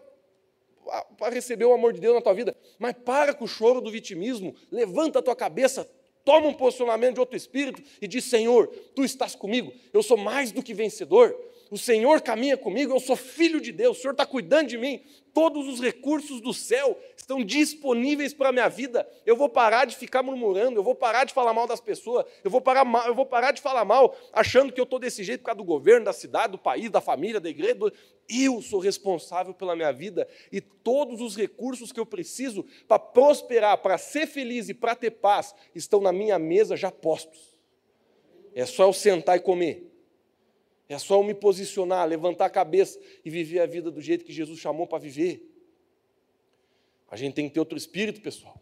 para receber o amor de Deus na tua vida, mas para com o choro do vitimismo, levanta a tua cabeça, toma um posicionamento de outro espírito e diz: Senhor, tu estás comigo, eu sou mais do que vencedor, o Senhor caminha comigo, eu sou filho de Deus, o Senhor está cuidando de mim, todos os recursos do céu estão disponíveis para a minha vida. Eu vou parar de ficar murmurando, eu vou parar de falar mal das pessoas, eu vou parar, eu vou parar de falar mal achando que eu estou desse jeito por causa do governo, da cidade, do país, da família, da igreja. Eu sou responsável pela minha vida e todos os recursos que eu preciso para prosperar, para ser feliz e para ter paz estão na minha mesa já postos. É só eu sentar e comer. É só eu me posicionar, levantar a cabeça e viver a vida do jeito que Jesus chamou para viver. A gente tem que ter outro espírito, pessoal.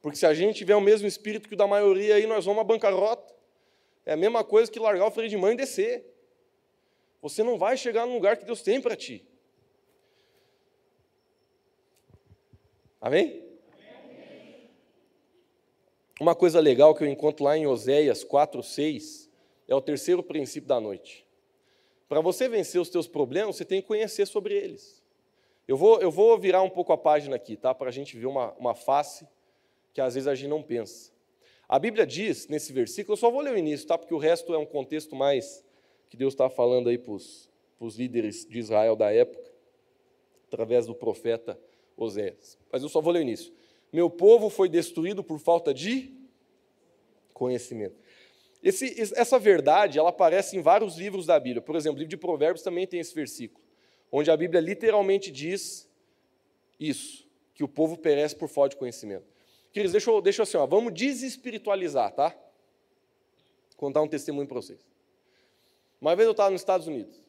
Porque se a gente tiver o mesmo espírito que o da maioria, aí nós vamos à bancarrota. É a mesma coisa que largar o freio de mão e descer. Você não vai chegar no lugar que Deus tem para ti. Amém? Uma coisa legal que eu encontro lá em Oséias 4, 6 é o terceiro princípio da noite. Para você vencer os teus problemas, você tem que conhecer sobre eles. Eu vou, eu vou virar um pouco a página aqui, tá? Para a gente ver uma, uma face que às vezes a gente não pensa. A Bíblia diz, nesse versículo, eu só vou ler o início, tá? Porque o resto é um contexto mais que Deus está falando aí para os líderes de Israel da época, através do profeta Oséias. Mas eu só vou ler o início. Meu povo foi destruído por falta de conhecimento. Esse, essa verdade ela aparece em vários livros da Bíblia. Por exemplo, o livro de Provérbios também tem esse versículo, onde a Bíblia literalmente diz isso, que o povo perece por falta de conhecimento. Queridos, deixa eu, deixa eu assim, ó, vamos desespiritualizar, tá? Contar um testemunho para vocês. Uma vez eu estava nos Estados Unidos,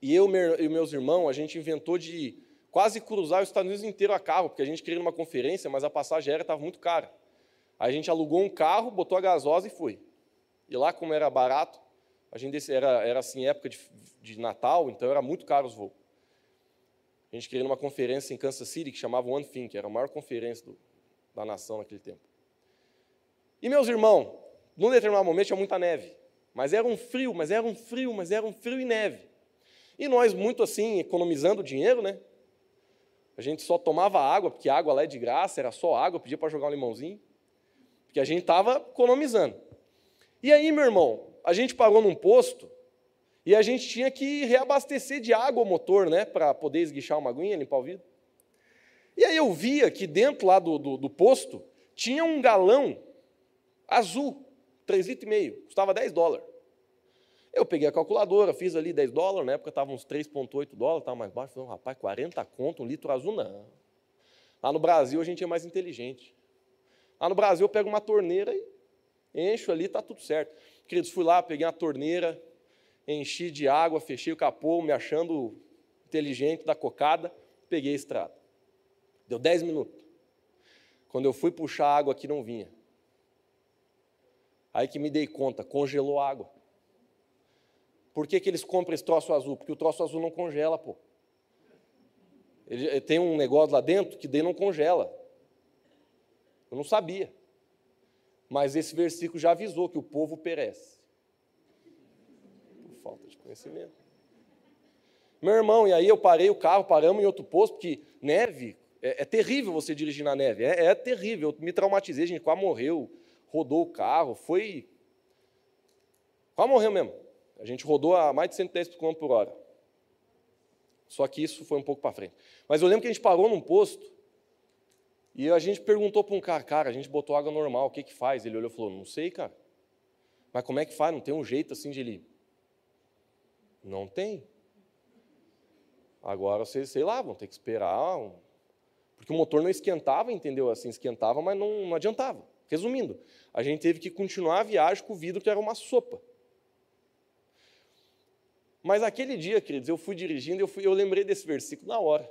e eu e meus irmãos, a gente inventou de quase cruzar os Estados Unidos inteiro a carro, porque a gente queria uma conferência, mas a passagem aérea estava muito cara. Aí a gente alugou um carro, botou a gasosa e foi. E lá, como era barato, a gente era, era assim, época de, de Natal, então era muito caro os voos. A gente queria uma conferência em Kansas City que chamava One Thing, que era a maior conferência do, da nação naquele tempo. E meus irmãos, num determinado momento tinha muita neve. Mas era um frio, mas era um frio, mas era um frio e neve. E nós, muito assim, economizando dinheiro, né? A gente só tomava água, porque água lá é de graça, era só água, pedia para jogar um limãozinho porque a gente estava economizando. E aí, meu irmão, a gente parou num posto e a gente tinha que reabastecer de água o motor, né, para poder esguichar uma aguinha, limpar o vidro. E aí eu via que dentro lá do, do, do posto tinha um galão azul, 3,5 litros, custava 10 dólares. Eu peguei a calculadora, fiz ali 10 dólares, na época estava uns 3,8 dólares, estava mais baixo. Falei, rapaz, 40 conto, um litro azul, não. Lá no Brasil a gente é mais inteligente. Lá no Brasil eu pego uma torneira e encho ali, está tudo certo. Queridos, fui lá, peguei uma torneira, enchi de água, fechei o capô, me achando inteligente da cocada, peguei a estrada. Deu 10 minutos. Quando eu fui puxar a água aqui, não vinha. Aí que me dei conta, congelou a água. Por que, que eles compram esse troço azul? Porque o troço azul não congela, pô. Ele, tem um negócio lá dentro que daí não congela. Eu não sabia. Mas esse versículo já avisou que o povo perece. Por falta de conhecimento. Meu irmão, e aí eu parei o carro, paramos em outro posto, porque neve, é, é terrível você dirigir na neve, é, é, terrível. Eu me traumatizei, a gente quase morreu, rodou o carro, foi. Quase morreu mesmo. A gente rodou a mais de 110 km por hora. Só que isso foi um pouco para frente. Mas eu lembro que a gente parou num posto e a gente perguntou para um cara, cara, a gente botou água normal, o que que faz? Ele olhou e falou, não sei, cara. Mas como é que faz? Não tem um jeito assim de ele. Não tem. Agora vocês, sei lá, vão ter que esperar. Um... Porque o motor não esquentava, entendeu? Assim, esquentava, mas não, não adiantava. Resumindo, a gente teve que continuar a viagem com o vidro que era uma sopa. Mas aquele dia, queridos, eu fui dirigindo, eu, eu lembrei desse versículo na hora.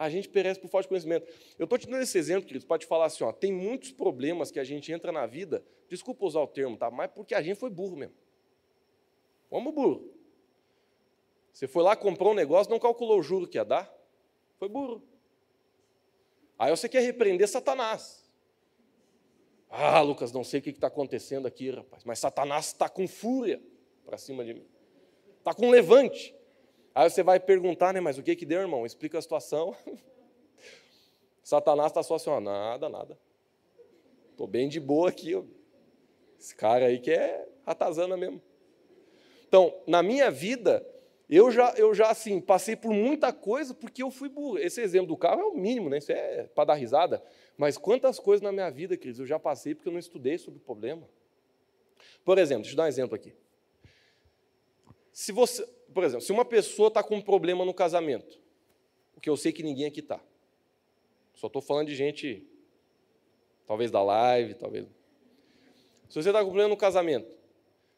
A gente perece por falta de conhecimento. Eu estou te dando esse exemplo, queridos, para te falar assim: ó, tem muitos problemas que a gente entra na vida, desculpa usar o termo, tá? mas porque a gente foi burro mesmo. Vamos burro. Você foi lá, comprou um negócio, não calculou o juro que ia dar, foi burro. Aí você quer repreender Satanás. Ah, Lucas, não sei o que está acontecendo aqui, rapaz, mas Satanás está com fúria para cima de mim. Está com levante. Aí você vai perguntar, né? Mas o que que deu, irmão? Explica a situação. Satanás está só assim, ó, nada, nada. Estou bem de boa aqui. Ó. Esse cara aí que é ratazana mesmo. Então, na minha vida, eu já, eu já assim, passei por muita coisa porque eu fui burro. Esse exemplo do carro é o mínimo, né? Isso é para dar risada. Mas quantas coisas na minha vida, Cris, eu já passei porque eu não estudei sobre o problema. Por exemplo, deixa eu dar um exemplo aqui. Se você, por exemplo, se uma pessoa está com um problema no casamento, porque eu sei que ninguém aqui está. Só estou falando de gente, talvez da live, talvez. Se você está com problema no casamento,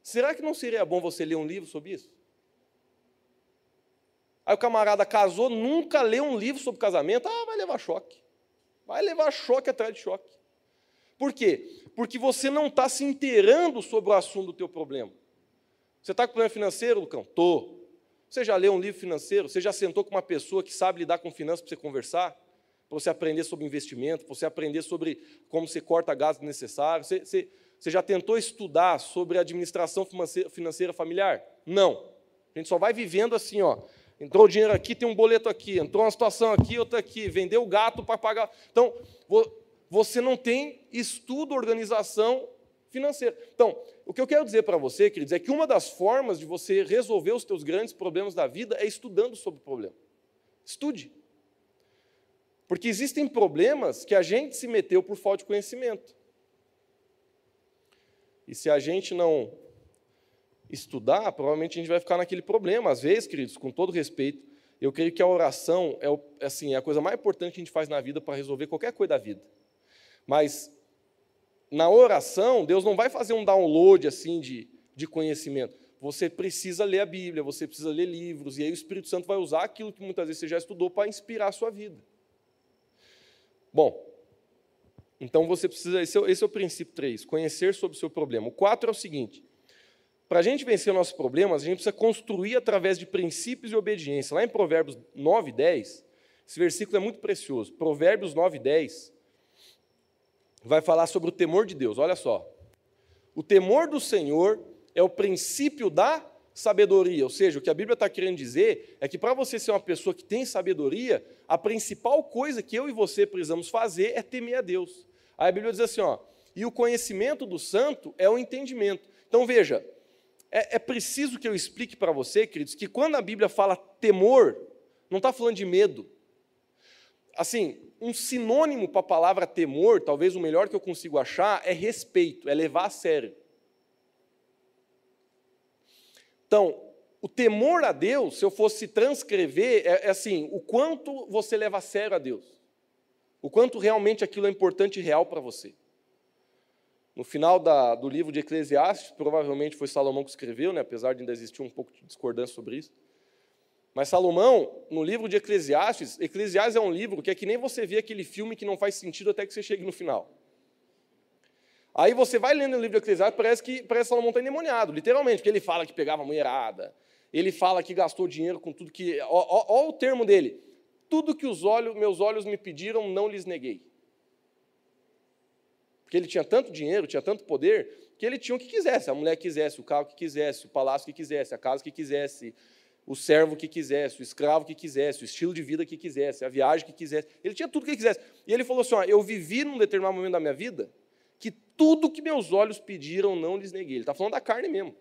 será que não seria bom você ler um livro sobre isso? Aí o camarada casou, nunca leu um livro sobre casamento, ah, vai levar choque. Vai levar choque atrás de choque. Por quê? Porque você não está se inteirando sobre o assunto do teu problema. Você está com problema financeiro, Lucão? Estou. Você já leu um livro financeiro? Você já sentou com uma pessoa que sabe lidar com finanças para você conversar? Para você aprender sobre investimento, para você aprender sobre como você corta gastos necessários? Você, você, você já tentou estudar sobre administração financeira familiar? Não. A gente só vai vivendo assim, ó. Entrou dinheiro aqui, tem um boleto aqui. Entrou uma situação aqui, outra aqui. Vendeu o gato para pagar. Então, você não tem estudo, organização financeira. Então, o que eu quero dizer para você, queridos, é que uma das formas de você resolver os teus grandes problemas da vida é estudando sobre o problema. Estude. Porque existem problemas que a gente se meteu por falta de conhecimento. E se a gente não estudar, provavelmente a gente vai ficar naquele problema. Às vezes, queridos, com todo respeito, eu creio que a oração é, assim, é a coisa mais importante que a gente faz na vida para resolver qualquer coisa da vida. Mas na oração, Deus não vai fazer um download assim de, de conhecimento. Você precisa ler a Bíblia, você precisa ler livros, e aí o Espírito Santo vai usar aquilo que muitas vezes você já estudou para inspirar a sua vida. Bom, então você precisa, esse é, esse é o princípio 3, conhecer sobre o seu problema. O 4 é o seguinte: para a gente vencer nossos problemas, a gente precisa construir através de princípios e obediência. Lá em Provérbios 9, 10, esse versículo é muito precioso. Provérbios 9, 10 vai falar sobre o temor de Deus. Olha só. O temor do Senhor é o princípio da sabedoria. Ou seja, o que a Bíblia está querendo dizer é que para você ser uma pessoa que tem sabedoria, a principal coisa que eu e você precisamos fazer é temer a Deus. Aí a Bíblia diz assim: ó, e o conhecimento do santo é o entendimento. Então veja, é, é preciso que eu explique para você, queridos, que quando a Bíblia fala temor, não está falando de medo. Assim, um sinônimo para a palavra temor, talvez o melhor que eu consigo achar, é respeito, é levar a sério. Então, o temor a Deus, se eu fosse transcrever, é, é, assim: o quanto você leva a sério a Deus, o quanto realmente aquilo é importante e real para você. No final da, do livro de Eclesiastes, provavelmente foi Salomão que escreveu, né, apesar de ainda existir um pouco de discordância sobre isso. Mas Salomão, no livro de Eclesiastes, Eclesiastes é um livro que é que nem você vê aquele filme que não faz sentido até que você chegue no final. Aí você vai lendo o livro de Eclesiastes, parece que parece que Salomão está endemoniado, literalmente, porque ele fala que pegava mulherada, ele fala que gastou dinheiro com tudo que. Olha o termo dele. Tudo que os olhos, meus olhos me pediram, não lhes neguei. Porque ele tinha tanto dinheiro, tinha tanto poder, que ele tinha o que quisesse. A mulher que quisesse, o carro que quisesse, o palácio que quisesse, a casa que quisesse, o servo que quisesse, o escravo que quisesse, o estilo de vida que quisesse, a viagem que quisesse. Ele tinha tudo que quisesse. E ele falou assim: ó, Eu vivi num determinado momento da minha vida que tudo que meus olhos pediram não lhes neguei. Ele está falando da carne mesmo.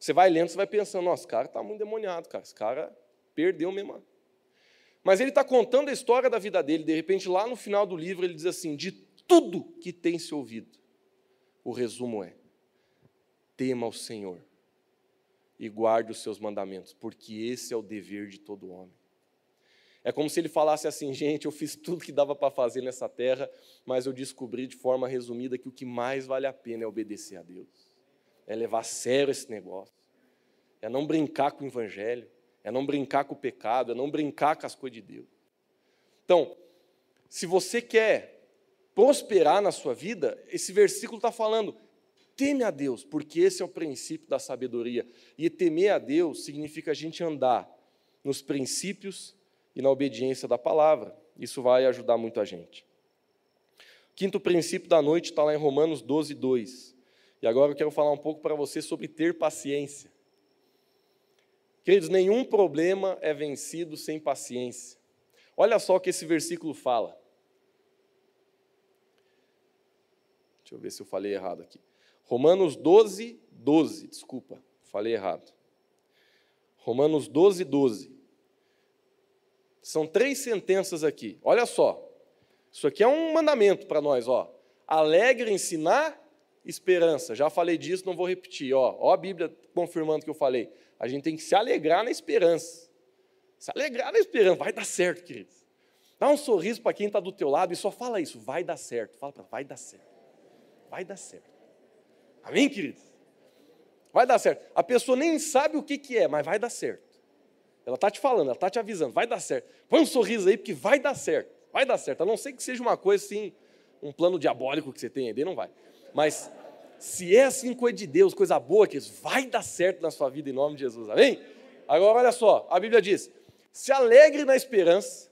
Você vai lendo, você vai pensando: Nossa, esse cara está muito demoniado, cara. Esse cara perdeu mesmo. Mas ele está contando a história da vida dele. De repente, lá no final do livro, ele diz assim: De tudo que tem se ouvido, o resumo é: tema o Senhor e guarde os seus mandamentos, porque esse é o dever de todo homem. É como se ele falasse assim, gente, eu fiz tudo que dava para fazer nessa terra, mas eu descobri de forma resumida que o que mais vale a pena é obedecer a Deus, é levar a sério esse negócio, é não brincar com o evangelho, é não brincar com o pecado, é não brincar com as coisas de Deus. Então, se você quer prosperar na sua vida, esse versículo está falando, teme a Deus, porque esse é o princípio da sabedoria. E temer a Deus significa a gente andar nos princípios e na obediência da palavra. Isso vai ajudar muito a gente. Quinto princípio da noite está lá em Romanos 12, 2. E agora eu quero falar um pouco para você sobre ter paciência. Queridos, nenhum problema é vencido sem paciência. Olha só o que esse versículo fala. Deixa eu ver se eu falei errado aqui. Romanos 12, 12, desculpa, falei errado. Romanos 12, 12. São três sentenças aqui. Olha só. Isso aqui é um mandamento para nós, ó. Alegrem-se na esperança. Já falei disso, não vou repetir, ó. Ó a Bíblia confirmando o que eu falei. A gente tem que se alegrar na esperança. Se alegrar na esperança, vai dar certo, queridos. Dá um sorriso para quem está do teu lado e só fala isso, vai dar certo. Fala para, vai dar certo. Vai dar certo. Amém, queridos? Vai dar certo. A pessoa nem sabe o que, que é, mas vai dar certo. Ela está te falando, ela está te avisando, vai dar certo. Põe um sorriso aí, porque vai dar certo. Vai dar certo. A não ser que seja uma coisa assim, um plano diabólico que você tem aí, não vai. Mas se é assim coisa de Deus, coisa boa, que vai dar certo na sua vida em nome de Jesus. Amém? Agora olha só, a Bíblia diz: se alegre na esperança.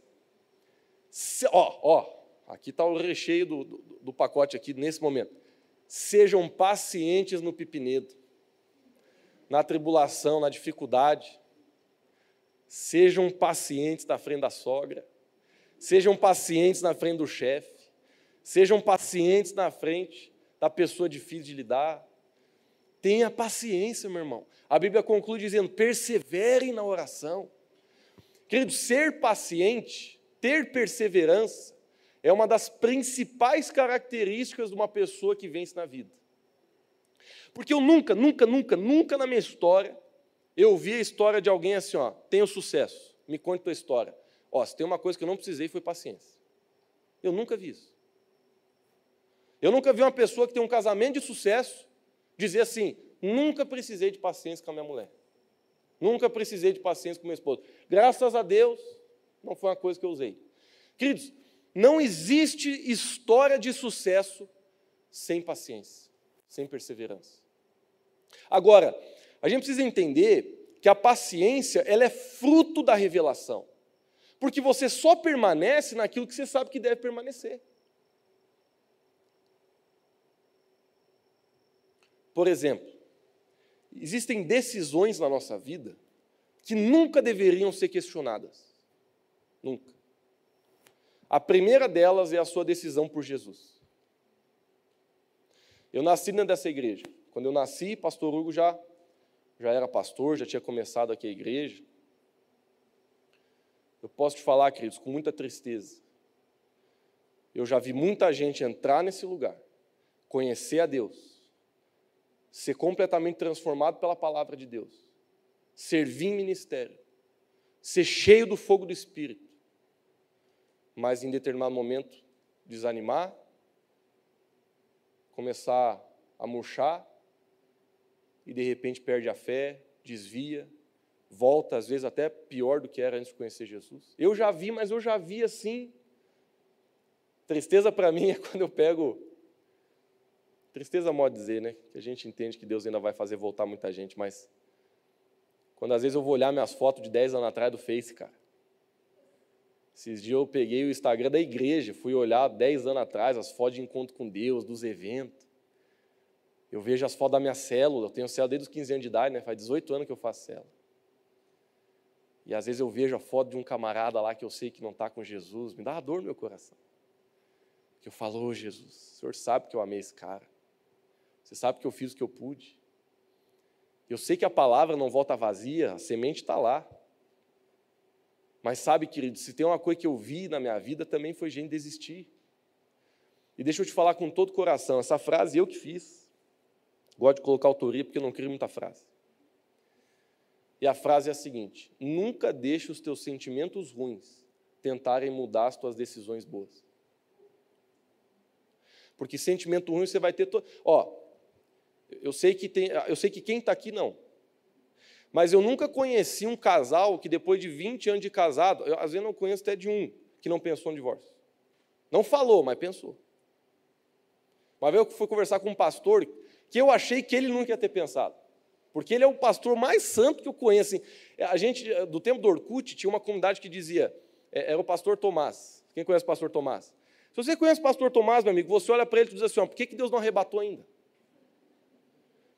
Se, ó, ó, aqui está o recheio do, do, do pacote aqui nesse momento Sejam pacientes no pipinedo, na tribulação, na dificuldade. Sejam pacientes na frente da sogra. Sejam pacientes na frente do chefe. Sejam pacientes na frente da pessoa difícil de lidar. Tenha paciência, meu irmão. A Bíblia conclui dizendo: perseverem na oração. Querido, ser paciente, ter perseverança, é uma das principais características de uma pessoa que vence na vida. Porque eu nunca, nunca, nunca, nunca na minha história, eu ouvi a história de alguém assim, ó, tenho sucesso, me conte tua história. Ó, se tem uma coisa que eu não precisei foi paciência. Eu nunca vi isso. Eu nunca vi uma pessoa que tem um casamento de sucesso dizer assim, nunca precisei de paciência com a minha mulher. Nunca precisei de paciência com meu esposo. Graças a Deus, não foi uma coisa que eu usei. Queridos, não existe história de sucesso sem paciência, sem perseverança. Agora, a gente precisa entender que a paciência ela é fruto da revelação. Porque você só permanece naquilo que você sabe que deve permanecer. Por exemplo, existem decisões na nossa vida que nunca deveriam ser questionadas. Nunca. A primeira delas é a sua decisão por Jesus. Eu nasci dentro dessa igreja. Quando eu nasci, pastor Hugo já, já era pastor, já tinha começado aqui a igreja. Eu posso te falar, queridos, com muita tristeza. Eu já vi muita gente entrar nesse lugar, conhecer a Deus, ser completamente transformado pela palavra de Deus, servir em ministério, ser cheio do fogo do Espírito mas em determinado momento desanimar, começar a murchar e de repente perde a fé, desvia, volta às vezes até pior do que era antes de conhecer Jesus. Eu já vi, mas eu já vi assim. Tristeza para mim é quando eu pego. Tristeza modo dizer, né? Que a gente entende que Deus ainda vai fazer voltar muita gente, mas quando às vezes eu vou olhar minhas fotos de 10 anos atrás do Face, cara. Esses dias eu peguei o Instagram da igreja, fui olhar 10 anos atrás as fotos de encontro com Deus, dos eventos. Eu vejo as fotos da minha célula, eu tenho célula desde os 15 anos de idade, né? faz 18 anos que eu faço célula. E às vezes eu vejo a foto de um camarada lá que eu sei que não está com Jesus, me dá uma dor no meu coração. Que eu falo, ô oh, Jesus, o Senhor sabe que eu amei esse cara. Você sabe que eu fiz o que eu pude. Eu sei que a palavra não volta vazia, a semente está lá. Mas sabe, querido, se tem uma coisa que eu vi na minha vida, também foi gente desistir. E deixa eu te falar com todo o coração, essa frase eu que fiz. Gosto de colocar autoria porque eu não crio muita frase. E a frase é a seguinte: nunca deixe os teus sentimentos ruins tentarem mudar as tuas decisões boas. Porque sentimento ruim você vai ter todo. Ó, eu sei que tem, eu sei que quem está aqui não. Mas eu nunca conheci um casal que depois de 20 anos de casado, eu, às vezes não conheço até de um que não pensou no divórcio. Não falou, mas pensou. Uma vez eu fui conversar com um pastor que eu achei que ele nunca ia ter pensado. Porque ele é o pastor mais santo que eu conheço. Assim, a gente, do tempo do Orkut, tinha uma comunidade que dizia, é, era o pastor Tomás. Quem conhece o pastor Tomás? Se você conhece o pastor Tomás, meu amigo, você olha para ele e diz assim, ó, por que, que Deus não arrebatou ainda?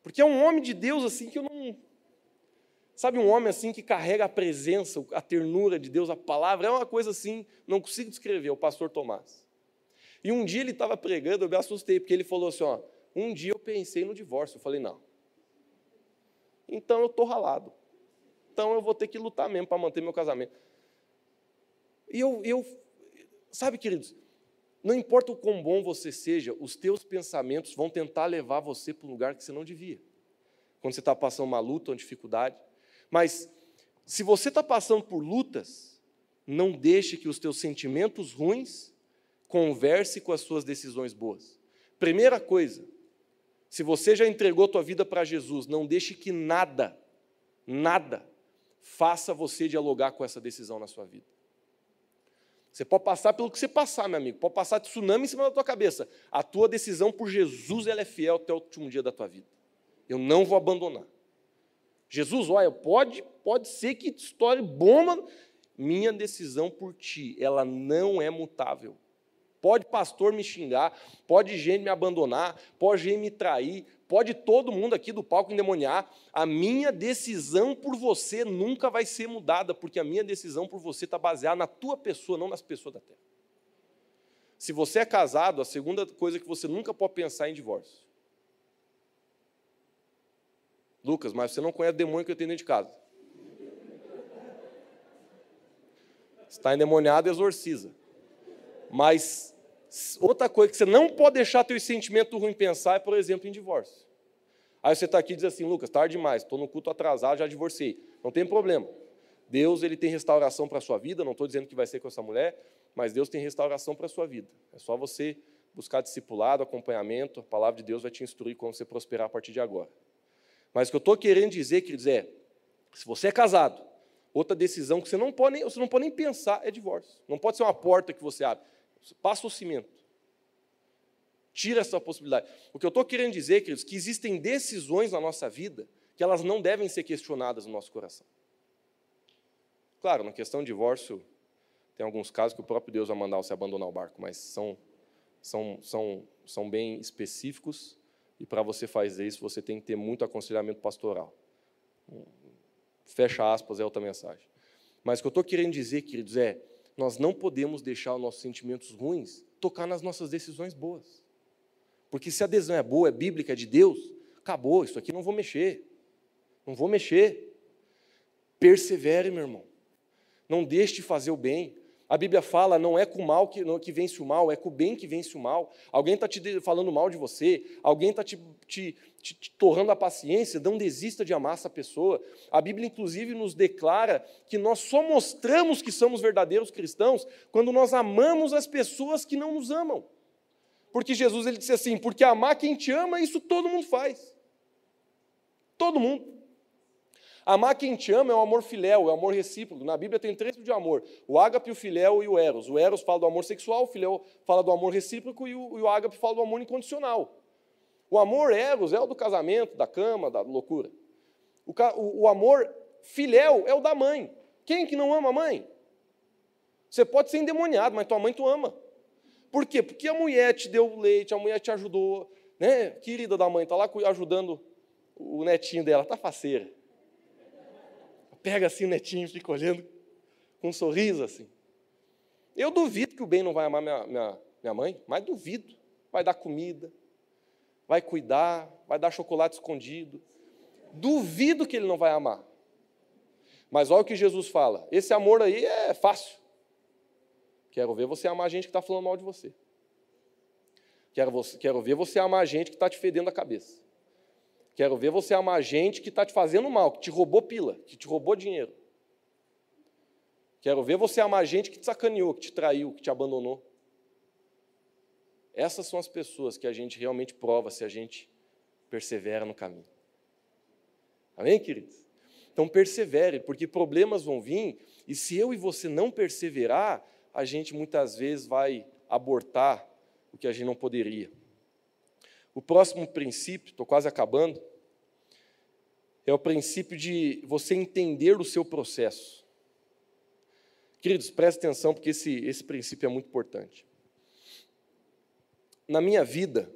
Porque é um homem de Deus assim que eu não... Sabe, um homem assim que carrega a presença, a ternura de Deus, a palavra, é uma coisa assim, não consigo descrever, o pastor Tomás. E um dia ele estava pregando, eu me assustei, porque ele falou assim, ó, um dia eu pensei no divórcio. Eu falei, não, então eu estou ralado. Então eu vou ter que lutar mesmo para manter meu casamento. E eu, eu, sabe, queridos, não importa o quão bom você seja, os teus pensamentos vão tentar levar você para um lugar que você não devia. Quando você está passando uma luta, uma dificuldade. Mas, se você está passando por lutas, não deixe que os teus sentimentos ruins converse com as suas decisões boas. Primeira coisa, se você já entregou tua vida para Jesus, não deixe que nada, nada, faça você dialogar com essa decisão na sua vida. Você pode passar pelo que você passar, meu amigo, pode passar tsunami em cima da tua cabeça. A tua decisão por Jesus ela é fiel até o último dia da tua vida. Eu não vou abandonar. Jesus, olha, pode, pode ser que estoure bomba. Minha decisão por ti, ela não é mutável. Pode pastor me xingar, pode gente me abandonar, pode gente me trair, pode todo mundo aqui do palco endemoniar. A minha decisão por você nunca vai ser mudada, porque a minha decisão por você está baseada na tua pessoa, não nas pessoas da terra. Se você é casado, a segunda coisa é que você nunca pode pensar é em divórcio. Lucas, mas você não conhece o demônio que eu tenho dentro de casa. Está endemoniado, exorciza. Mas outra coisa que você não pode deixar teu sentimento ruim pensar é, por exemplo, em divórcio. Aí você está aqui e diz assim, Lucas, tarde demais, estou no culto atrasado, já divorciei. Não tem problema. Deus ele tem restauração para a sua vida, não estou dizendo que vai ser com essa mulher, mas Deus tem restauração para a sua vida. É só você buscar discipulado, acompanhamento, a palavra de Deus vai te instruir como você prosperar a partir de agora. Mas o que eu estou querendo dizer, queridos, é, se você é casado, outra decisão que você não pode nem, você não pode nem pensar é divórcio. Não pode ser uma porta que você abre. Passa o cimento. Tira essa possibilidade. O que eu estou querendo dizer, queridos, que existem decisões na nossa vida que elas não devem ser questionadas no nosso coração. Claro, na questão de divórcio, tem alguns casos que o próprio Deus vai mandar você abandonar o barco, mas são, são, são, são bem específicos e para você fazer isso, você tem que ter muito aconselhamento pastoral. Fecha aspas, é outra mensagem. Mas o que eu estou querendo dizer, queridos, é nós não podemos deixar os nossos sentimentos ruins tocar nas nossas decisões boas. Porque se a decisão é boa, é bíblica, é de Deus, acabou, isso aqui não vou mexer. Não vou mexer. Persevere, meu irmão. Não deixe de fazer o bem. A Bíblia fala, não é com o mal que, que vence o mal, é com o bem que vence o mal. Alguém está te falando mal de você, alguém está te, te, te, te, torrando a paciência, não desista de amar essa pessoa. A Bíblia, inclusive, nos declara que nós só mostramos que somos verdadeiros cristãos quando nós amamos as pessoas que não nos amam. Porque Jesus ele disse assim: porque amar quem te ama, isso todo mundo faz. Todo mundo. Amar quem te ama é o amor filéu, é o amor recíproco. Na Bíblia tem três tipos de amor: o ágape, o filéu e o eros. O eros fala do amor sexual, o filéu fala do amor recíproco e o, e o ágape fala do amor incondicional. O amor eros é o do casamento, da cama, da loucura. O, o, o amor filéu é o da mãe. Quem que não ama a mãe? Você pode ser endemoniado, mas tua mãe tu ama. Por quê? Porque a mulher te deu leite, a mulher te ajudou, né? Querida da mãe, está lá ajudando o netinho dela, tá faceira pega assim o netinho e fica olhando com um sorriso assim. Eu duvido que o bem não vai amar minha, minha, minha mãe, mas duvido. Vai dar comida, vai cuidar, vai dar chocolate escondido. Duvido que ele não vai amar. Mas olha o que Jesus fala: esse amor aí é fácil. Quero ver você amar a gente que está falando mal de você. Quero, você, quero ver você amar a gente que está te fedendo a cabeça. Quero ver você amar a gente que está te fazendo mal, que te roubou pila, que te roubou dinheiro. Quero ver você amar a gente que te sacaneou, que te traiu, que te abandonou. Essas são as pessoas que a gente realmente prova se a gente persevera no caminho. Amém, queridos? Então persevere, porque problemas vão vir, e se eu e você não perseverar, a gente muitas vezes vai abortar o que a gente não poderia. O próximo princípio, estou quase acabando, é o princípio de você entender o seu processo. Queridos, preste atenção, porque esse, esse princípio é muito importante. Na minha vida,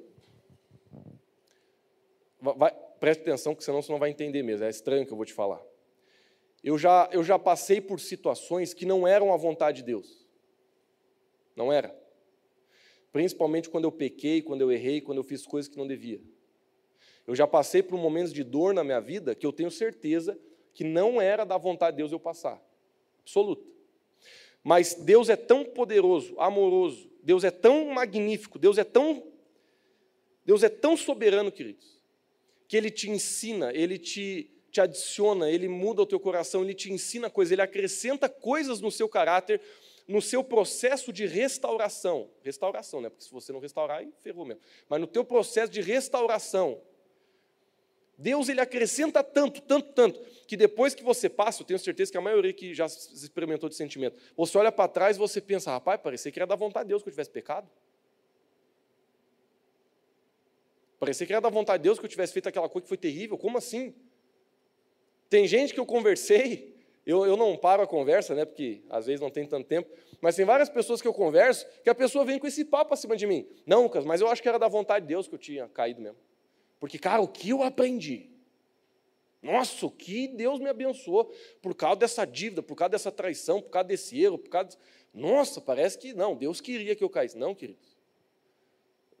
vai, preste atenção, que senão você não vai entender mesmo, é estranho que eu vou te falar. Eu já, eu já passei por situações que não eram a vontade de Deus. Não era. Principalmente quando eu pequei, quando eu errei, quando eu fiz coisas que não devia. Eu já passei por momentos de dor na minha vida que eu tenho certeza que não era da vontade de Deus eu passar. Absoluta. Mas Deus é tão poderoso, amoroso, Deus é tão magnífico, Deus é tão Deus é tão soberano, queridos, que ele te ensina, ele te te adiciona, ele muda o teu coração, ele te ensina coisas, ele acrescenta coisas no seu caráter no seu processo de restauração, restauração, né? Porque se você não restaurar, aí ferrou mesmo. Mas no teu processo de restauração, Deus ele acrescenta tanto, tanto, tanto, que depois que você passa, eu tenho certeza que a maioria que já experimentou de sentimento, você olha para trás e você pensa, rapaz, parecia que era da vontade de Deus que eu tivesse pecado. Parecia que era da vontade de Deus que eu tivesse feito aquela coisa que foi terrível. Como assim? Tem gente que eu conversei eu, eu não paro a conversa, né, porque às vezes não tem tanto tempo, mas tem várias pessoas que eu converso que a pessoa vem com esse papo acima de mim. Não, Lucas, mas eu acho que era da vontade de Deus que eu tinha caído mesmo. Porque, cara, o que eu aprendi? Nossa, o que Deus me abençoou por causa dessa dívida, por causa dessa traição, por causa desse erro, por causa. Nossa, parece que não, Deus queria que eu caísse. Não, queridos.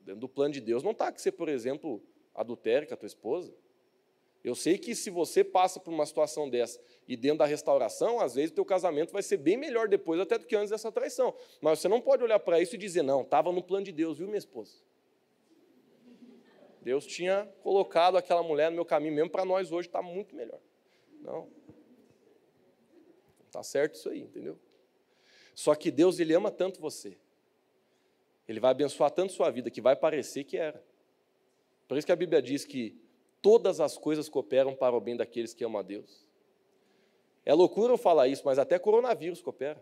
Dentro do plano de Deus não está que você, por exemplo, adultere com a tua esposa. Eu sei que se você passa por uma situação dessa e dentro da restauração, às vezes o teu casamento vai ser bem melhor depois até do que antes dessa traição. Mas você não pode olhar para isso e dizer, não, estava no plano de Deus, viu, minha esposa? Deus tinha colocado aquela mulher no meu caminho mesmo para nós hoje está muito melhor. Não. Está certo isso aí, entendeu? Só que Deus, Ele ama tanto você. Ele vai abençoar tanto sua vida que vai parecer que era. Por isso que a Bíblia diz que todas as coisas cooperam para o bem daqueles que amam a Deus. É loucura eu falar isso, mas até coronavírus coopera.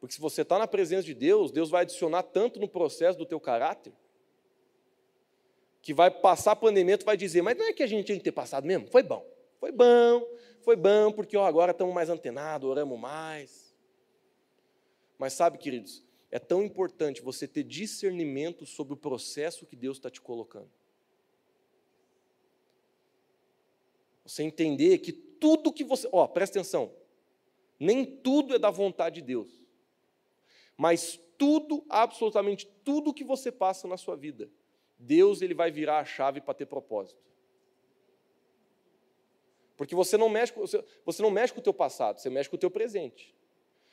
Porque se você está na presença de Deus, Deus vai adicionar tanto no processo do teu caráter, que vai passar a pandemia, tu vai dizer, mas não é que a gente tinha que ter passado mesmo? Foi bom, foi bom, foi bom, porque ó, agora estamos mais antenados, oramos mais. Mas sabe, queridos, é tão importante você ter discernimento sobre o processo que Deus está te colocando. Você entender que tudo que você. Ó, presta atenção. Nem tudo é da vontade de Deus. Mas tudo, absolutamente tudo que você passa na sua vida, Deus ele vai virar a chave para ter propósito. Porque você não mexe, você não mexe com o teu passado, você mexe com o teu presente.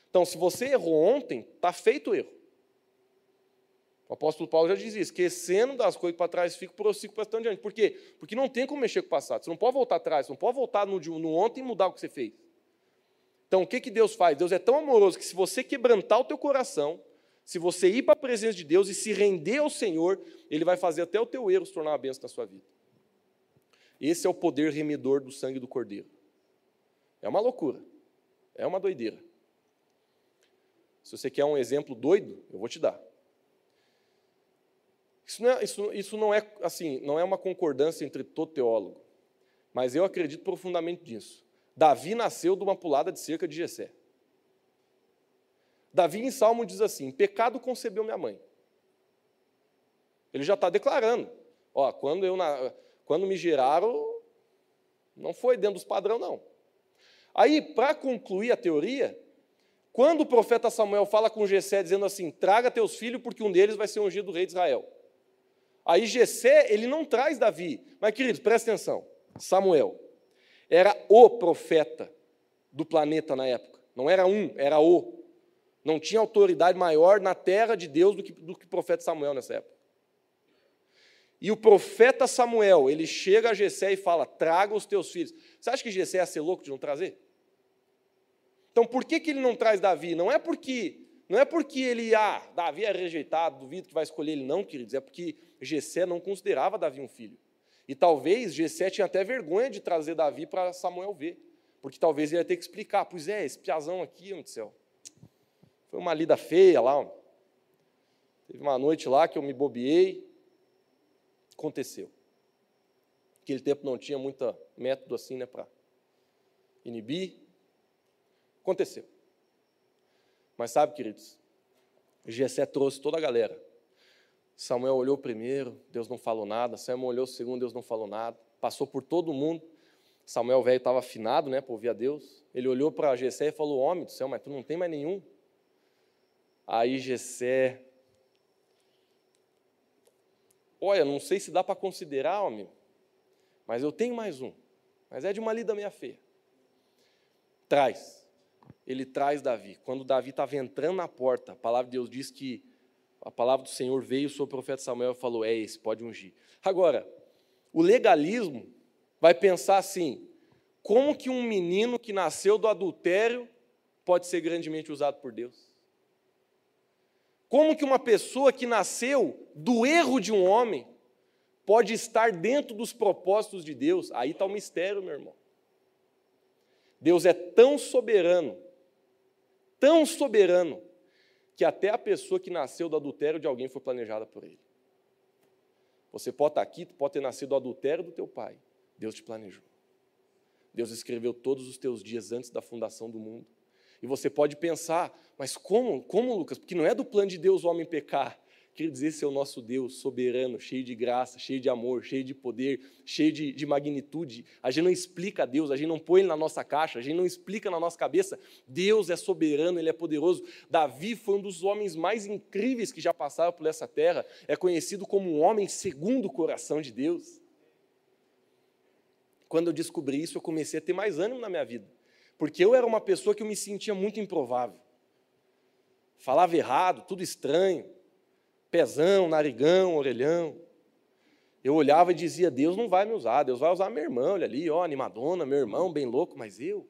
Então, se você errou ontem, está feito o erro. O apóstolo Paulo já dizia, esquecendo das coisas para trás, fico prossigo para estar diante. Por quê? Porque não tem como mexer com o passado. Você não pode voltar atrás, você não pode voltar no, no ontem e mudar o que você fez. Então, o que, que Deus faz? Deus é tão amoroso que se você quebrantar o teu coração, se você ir para a presença de Deus e se render ao Senhor, Ele vai fazer até o teu erro se tornar uma bênção na sua vida. Esse é o poder remidor do sangue do Cordeiro. É uma loucura. É uma doideira. Se você quer um exemplo doido, eu vou te dar. Isso não é, isso, isso não é assim, não é uma concordância entre todo teólogo, mas eu acredito profundamente nisso. Davi nasceu de uma pulada de cerca de Jessé. Davi em Salmo diz assim: pecado concebeu minha mãe. Ele já está declarando: ó, quando, eu, quando me geraram, Não foi dentro dos padrão, não. Aí, para concluir a teoria, quando o profeta Samuel fala com Jessé dizendo assim: "Traga teus filhos, porque um deles vai ser ungido rei de Israel". Aí Jessé, ele não traz Davi. Mas queridos, presta atenção. Samuel era o profeta do planeta na época. Não era um, era o. Não tinha autoridade maior na terra de Deus do que, do que o profeta Samuel nessa época. E o profeta Samuel, ele chega a Jessé e fala: traga os teus filhos. Você acha que Jessé ia ser louco de não trazer? Então por que, que ele não traz Davi? Não é porque não é porque ele, ah, Davi é rejeitado, duvido que vai escolher ele, não, queridos, é porque Jessé não considerava Davi um filho. E talvez Jessé tinha até vergonha de trazer Davi para Samuel ver. Porque talvez ele ia ter que explicar, pois é, esse piazão aqui, meu céu, foi uma lida feia lá. Teve uma noite lá que eu me bobeei, aconteceu. Naquele tempo não tinha muito método assim, né, para inibir. Aconteceu. Mas sabe, queridos, Jessé trouxe toda a galera. Samuel olhou primeiro, Deus não falou nada. Samuel olhou segundo, Deus não falou nada. Passou por todo mundo. Samuel velho estava afinado, né, para ouvir a Deus. Ele olhou para Jessé e falou: Homem do céu, mas tu não tem mais nenhum. Aí Jessé, olha, não sei se dá para considerar, homem, mas eu tenho mais um. Mas é de uma lida meia feia. Traz. Ele traz Davi. Quando Davi estava entrando na porta, a palavra de Deus diz que a palavra do Senhor veio sobre o profeta Samuel e falou: É esse, pode ungir. Agora, o legalismo vai pensar assim: como que um menino que nasceu do adultério pode ser grandemente usado por Deus? Como que uma pessoa que nasceu do erro de um homem pode estar dentro dos propósitos de Deus? Aí está o mistério, meu irmão. Deus é tão soberano, tão soberano, que até a pessoa que nasceu do adultério de alguém foi planejada por ele. Você pode estar aqui, pode ter nascido do adultério do teu pai. Deus te planejou. Deus escreveu todos os teus dias antes da fundação do mundo. E você pode pensar, mas como, como Lucas? Porque não é do plano de Deus o homem pecar. Quer dizer, esse é o nosso Deus soberano, cheio de graça, cheio de amor, cheio de poder, cheio de, de, magnitude. A gente não explica a Deus, a gente não põe ele na nossa caixa, a gente não explica na nossa cabeça. Deus é soberano, ele é poderoso. Davi foi um dos homens mais incríveis que já passaram por essa terra. É conhecido como um homem segundo o coração de Deus. Quando eu descobri isso, eu comecei a ter mais ânimo na minha vida. Porque eu era uma pessoa que eu me sentia muito improvável. Falava errado, tudo estranho. Pezão, narigão, orelhão. Eu olhava e dizia: Deus não vai me usar, Deus vai usar meu irmão, olha ali, ó, animadona, meu irmão, bem louco, mas eu.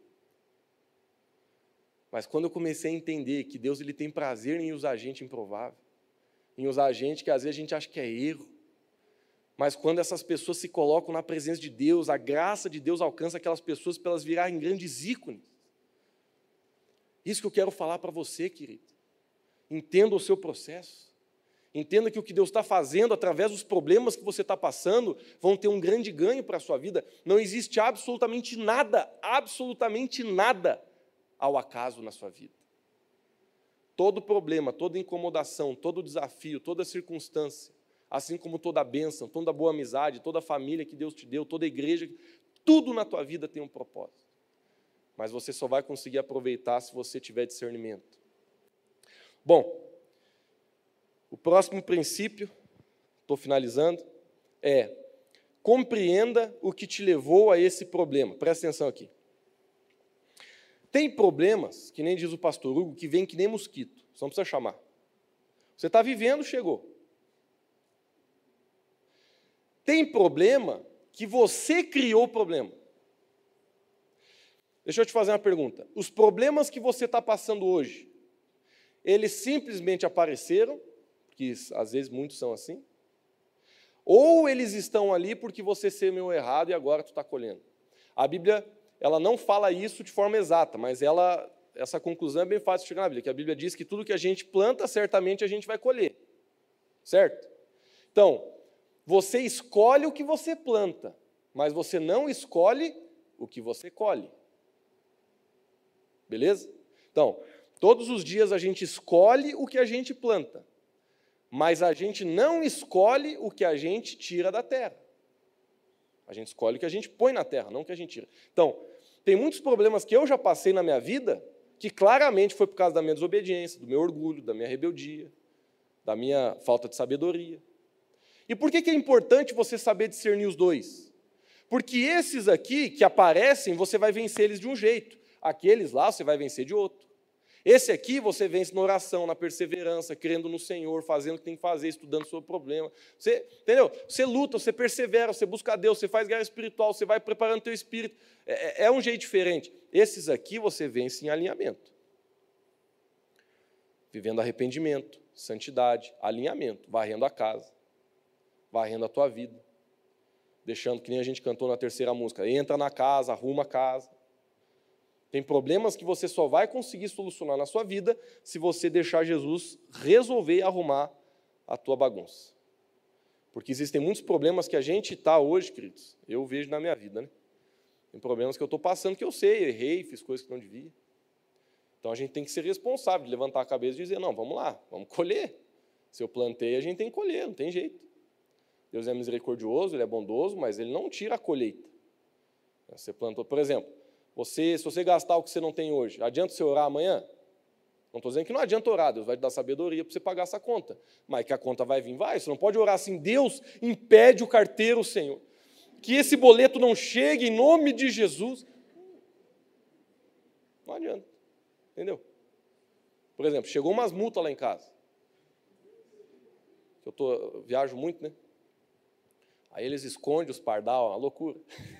Mas quando eu comecei a entender que Deus ele tem prazer em usar gente improvável, em usar gente que às vezes a gente acha que é erro, mas quando essas pessoas se colocam na presença de Deus, a graça de Deus alcança aquelas pessoas para elas virarem grandes ícones. Isso que eu quero falar para você, querido. Entenda o seu processo. Entenda que o que Deus está fazendo através dos problemas que você está passando vão ter um grande ganho para a sua vida. Não existe absolutamente nada, absolutamente nada ao acaso na sua vida. Todo problema, toda incomodação, todo desafio, toda circunstância assim como toda a bênção, toda a boa amizade, toda a família que Deus te deu, toda a igreja, tudo na tua vida tem um propósito. Mas você só vai conseguir aproveitar se você tiver discernimento. Bom, o próximo princípio, estou finalizando, é compreenda o que te levou a esse problema. Presta atenção aqui. Tem problemas, que nem diz o pastor Hugo, que vem que nem mosquito, só não precisa chamar. Você está vivendo, chegou. Tem problema que você criou o problema. Deixa eu te fazer uma pergunta. Os problemas que você está passando hoje, eles simplesmente apareceram, que às vezes muitos são assim, ou eles estão ali porque você semeou errado e agora tu está colhendo. A Bíblia ela não fala isso de forma exata, mas ela, essa conclusão é bem fácil de chegar na Bíblia, que a Bíblia diz que tudo que a gente planta, certamente a gente vai colher. Certo? Então, você escolhe o que você planta, mas você não escolhe o que você colhe. Beleza? Então, todos os dias a gente escolhe o que a gente planta, mas a gente não escolhe o que a gente tira da terra. A gente escolhe o que a gente põe na terra, não o que a gente tira. Então, tem muitos problemas que eu já passei na minha vida que claramente foi por causa da minha desobediência, do meu orgulho, da minha rebeldia, da minha falta de sabedoria. E por que, que é importante você saber discernir os dois? Porque esses aqui que aparecem, você vai vencer eles de um jeito, aqueles lá você vai vencer de outro. Esse aqui você vence na oração, na perseverança, crendo no Senhor, fazendo o que tem que fazer, estudando o seu problema. Você, entendeu? Você luta, você persevera, você busca Deus, você faz guerra espiritual, você vai preparando o teu espírito. É, é, é um jeito diferente. Esses aqui você vence em alinhamento. Vivendo arrependimento, santidade, alinhamento, varrendo a casa, varrendo a tua vida. Deixando, que nem a gente cantou na terceira música, entra na casa, arruma a casa. Tem problemas que você só vai conseguir solucionar na sua vida se você deixar Jesus resolver e arrumar a tua bagunça. Porque existem muitos problemas que a gente está hoje, queridos, eu vejo na minha vida, né? Tem problemas que eu estou passando que eu sei, errei, fiz coisas que não devia. Então a gente tem que ser responsável, levantar a cabeça e dizer: não, vamos lá, vamos colher. Se eu plantei, a gente tem que colher, não tem jeito. Deus é misericordioso, Ele é bondoso, mas Ele não tira a colheita. Você plantou, por exemplo, você, se você gastar o que você não tem hoje, adianta você orar amanhã? Não estou dizendo que não adianta orar, Deus vai te dar sabedoria para você pagar essa conta. Mas que a conta vai vir, vai. Você não pode orar assim, Deus impede o carteiro, Senhor. Que esse boleto não chegue em nome de Jesus. Não adianta. Entendeu? Por exemplo, chegou umas multas lá em casa. Eu, tô, eu viajo muito, né? Aí eles escondem os pardal, uma loucura.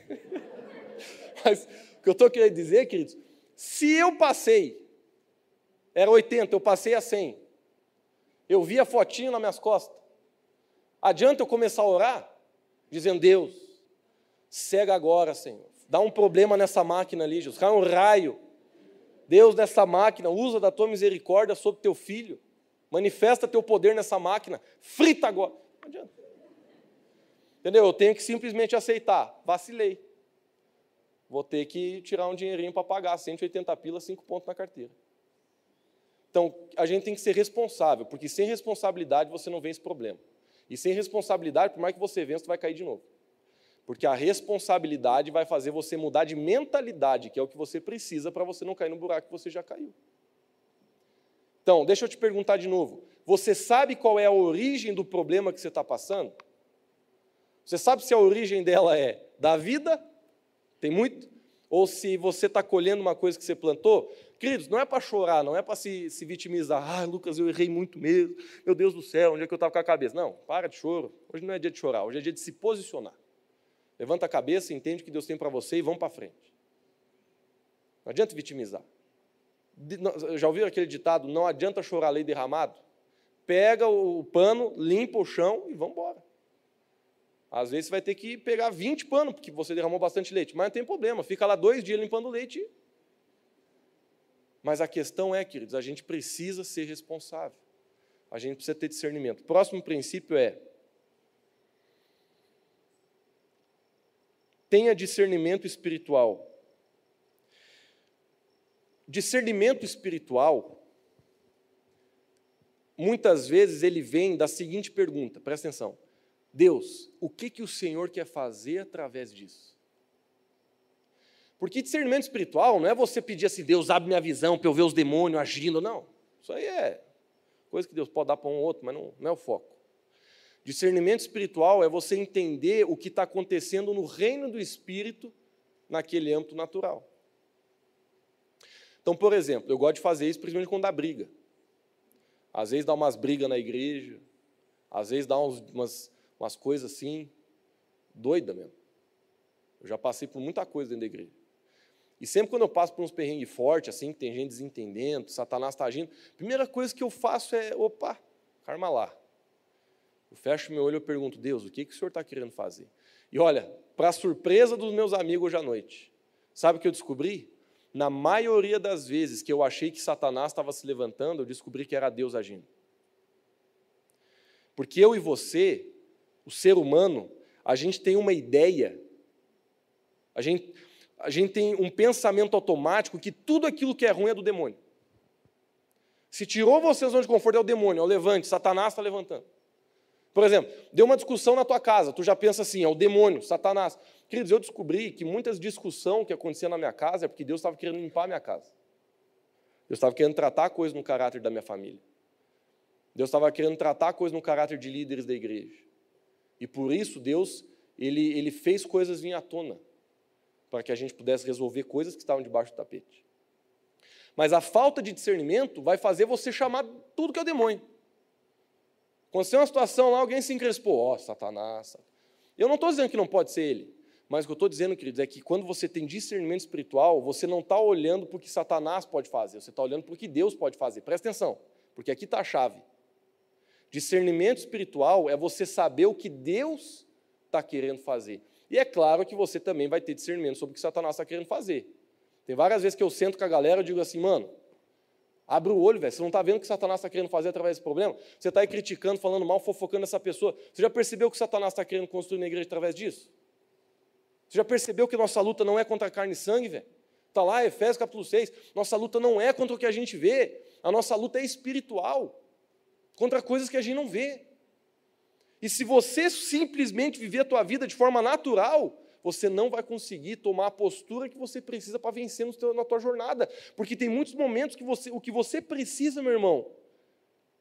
Mas o que eu estou querendo dizer, queridos, se eu passei, era 80, eu passei a 100, eu vi a fotinho nas minhas costas, adianta eu começar a orar, dizendo, Deus, cega agora, Senhor, dá um problema nessa máquina ali, Jesus, cai um raio, Deus, nessa máquina, usa da tua misericórdia sobre teu filho, manifesta teu poder nessa máquina, frita agora, não adianta. Entendeu? Eu tenho que simplesmente aceitar, vacilei vou ter que tirar um dinheirinho para pagar 180 pilas, 5 pontos na carteira. Então, a gente tem que ser responsável, porque sem responsabilidade você não vence problema. E sem responsabilidade, por mais que você vença, você vai cair de novo. Porque a responsabilidade vai fazer você mudar de mentalidade, que é o que você precisa para você não cair no buraco que você já caiu. Então, deixa eu te perguntar de novo. Você sabe qual é a origem do problema que você está passando? Você sabe se a origem dela é da vida tem muito? Ou se você está colhendo uma coisa que você plantou, queridos, não é para chorar, não é para se, se vitimizar. Ah, Lucas, eu errei muito mesmo. Meu Deus do céu, onde é que eu estava com a cabeça? Não, para de choro. Hoje não é dia de chorar, hoje é dia de se posicionar. Levanta a cabeça, entende o que Deus tem para você e vamos para frente. Não adianta vitimizar. Já ouviram aquele ditado? Não adianta chorar lei derramado? Pega o pano, limpa o chão e vamos embora. Às vezes você vai ter que pegar 20 panos, porque você derramou bastante leite. Mas não tem problema, fica lá dois dias limpando o leite. Mas a questão é, queridos, a gente precisa ser responsável. A gente precisa ter discernimento. O próximo princípio é: tenha discernimento espiritual. Discernimento espiritual, muitas vezes ele vem da seguinte pergunta, presta atenção. Deus, o que, que o Senhor quer fazer através disso? Porque discernimento espiritual não é você pedir assim, Deus, abre minha visão para eu ver os demônios agindo, não. Isso aí é coisa que Deus pode dar para um ou outro, mas não, não é o foco. Discernimento espiritual é você entender o que está acontecendo no reino do Espírito naquele âmbito natural. Então, por exemplo, eu gosto de fazer isso principalmente quando dá briga. Às vezes dá umas brigas na igreja, às vezes dá umas, umas coisas assim, doida mesmo. Eu já passei por muita coisa dentro da igreja. E sempre quando eu passo por uns perrengues fortes, assim, que tem gente desentendendo, Satanás está agindo, a primeira coisa que eu faço é, opa, karma lá. Eu fecho meu olho e pergunto, Deus, o que, que o Senhor está querendo fazer? E olha, para surpresa dos meus amigos hoje à noite, sabe o que eu descobri? Na maioria das vezes que eu achei que Satanás estava se levantando, eu descobri que era Deus agindo. Porque eu e você, o ser humano, a gente tem uma ideia, a gente, a gente tem um pensamento automático que tudo aquilo que é ruim é do demônio. Se tirou você da zona de conforto, é o demônio, é o levante, Satanás está levantando. Por exemplo, deu uma discussão na tua casa, tu já pensa assim, é o demônio, Satanás. Queridos, eu descobri que muitas discussões que aconteciam na minha casa é porque Deus estava querendo limpar a minha casa. Deus estava querendo tratar coisas no caráter da minha família. Deus estava querendo tratar coisas no caráter de líderes da igreja. E por isso Deus, ele, ele fez coisas vir à tona, para que a gente pudesse resolver coisas que estavam debaixo do tapete. Mas a falta de discernimento vai fazer você chamar tudo que é o demônio. Tem uma situação lá, alguém se encrespou, ó, oh, Satanás. Eu não estou dizendo que não pode ser ele, mas o que eu estou dizendo, queridos, é que quando você tem discernimento espiritual, você não está olhando para o que Satanás pode fazer, você está olhando para o que Deus pode fazer. Presta atenção, porque aqui está a chave. Discernimento espiritual é você saber o que Deus está querendo fazer. E é claro que você também vai ter discernimento sobre o que Satanás está querendo fazer. Tem várias vezes que eu sento com a galera e digo assim, mano, abre o olho, velho. Você não está vendo o que Satanás está querendo fazer através desse problema? Você está aí criticando, falando mal, fofocando essa pessoa. Você já percebeu o que Satanás está querendo construir na igreja através disso? Você já percebeu que nossa luta não é contra carne e sangue, velho? Está lá, Efésios capítulo 6. Nossa luta não é contra o que a gente vê. A nossa luta é espiritual. Contra coisas que a gente não vê. E se você simplesmente viver a tua vida de forma natural, você não vai conseguir tomar a postura que você precisa para vencer teu, na tua jornada. Porque tem muitos momentos que você, o que você precisa, meu irmão,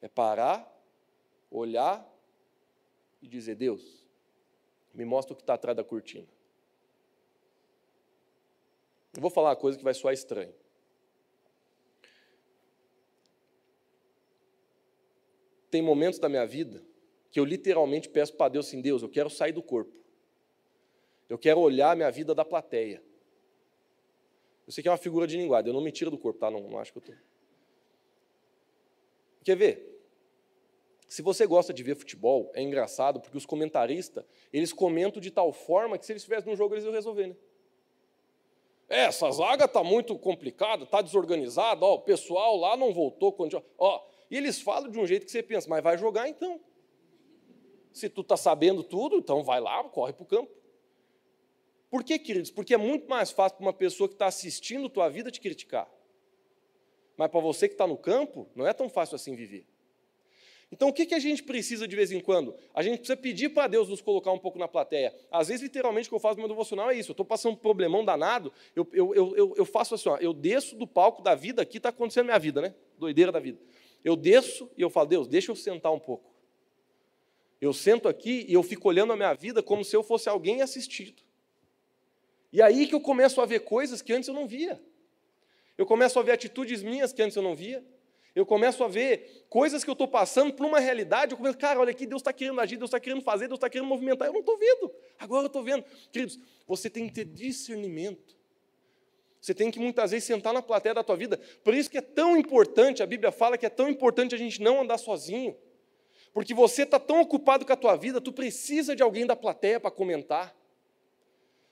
é parar, olhar e dizer: Deus, me mostra o que está atrás da cortina. Eu vou falar uma coisa que vai soar estranho. Tem momentos da minha vida que eu literalmente peço para Deus assim: Deus, eu quero sair do corpo. Eu quero olhar a minha vida da plateia. Eu sei que é uma figura de linguagem, eu não me tiro do corpo, tá? Não, não acho que eu estou. Quer ver? Se você gosta de ver futebol, é engraçado, porque os comentaristas, eles comentam de tal forma que se eles estivessem no jogo, eles iam resolver, né? É, essa zaga está muito complicada, está desorganizada, ó, o pessoal lá não voltou. Ó, e eles falam de um jeito que você pensa, mas vai jogar então. Se tu está sabendo tudo, então vai lá, corre para o campo. Por que, queridos? Porque é muito mais fácil para uma pessoa que está assistindo tua vida te criticar. Mas para você que está no campo, não é tão fácil assim viver. Então, o que, que a gente precisa de vez em quando? A gente precisa pedir para Deus nos colocar um pouco na plateia. Às vezes, literalmente, o que eu faço no meu devocional é isso. Eu estou passando um problemão danado, eu, eu, eu, eu faço assim, ó, eu desço do palco da vida, aqui está acontecendo minha vida, né? Doideira da vida. Eu desço e eu falo, Deus, deixa eu sentar um pouco. Eu sento aqui e eu fico olhando a minha vida como se eu fosse alguém assistido. E aí que eu começo a ver coisas que antes eu não via. Eu começo a ver atitudes minhas que antes eu não via. Eu começo a ver coisas que eu estou passando por uma realidade. Eu começo, cara, olha aqui, Deus está querendo agir, Deus está querendo fazer, Deus está querendo movimentar. Eu não estou vendo. Agora eu estou vendo. Queridos, você tem que ter discernimento. Você tem que muitas vezes sentar na plateia da tua vida. Por isso que é tão importante, a Bíblia fala que é tão importante a gente não andar sozinho. Porque você está tão ocupado com a tua vida, tu precisa de alguém da plateia para comentar.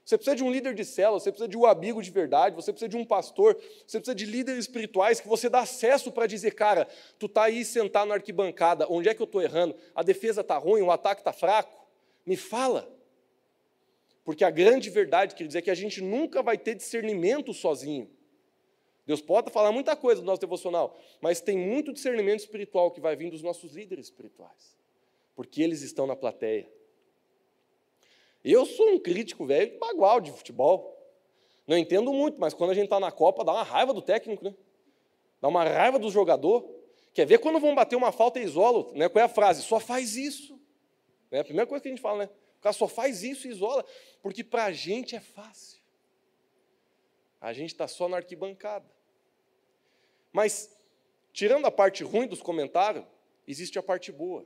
Você precisa de um líder de célula, você precisa de um amigo de verdade, você precisa de um pastor, você precisa de líderes espirituais que você dá acesso para dizer, cara, tu está aí sentado na arquibancada, onde é que eu estou errando? A defesa está ruim, o ataque está fraco? Me fala. Porque a grande verdade, quer dizer, é que a gente nunca vai ter discernimento sozinho. Deus pode falar muita coisa do nosso devocional, mas tem muito discernimento espiritual que vai vir dos nossos líderes espirituais, porque eles estão na plateia. Eu sou um crítico velho bagual de futebol. Não entendo muito, mas quando a gente está na Copa, dá uma raiva do técnico, né? Dá uma raiva do jogador. Quer ver quando vão bater uma falta e isola? Né? Qual é a frase? Só faz isso. É a primeira coisa que a gente fala, né? O cara só faz isso e isola, porque para a gente é fácil. A gente está só na arquibancada. Mas, tirando a parte ruim dos comentários, existe a parte boa.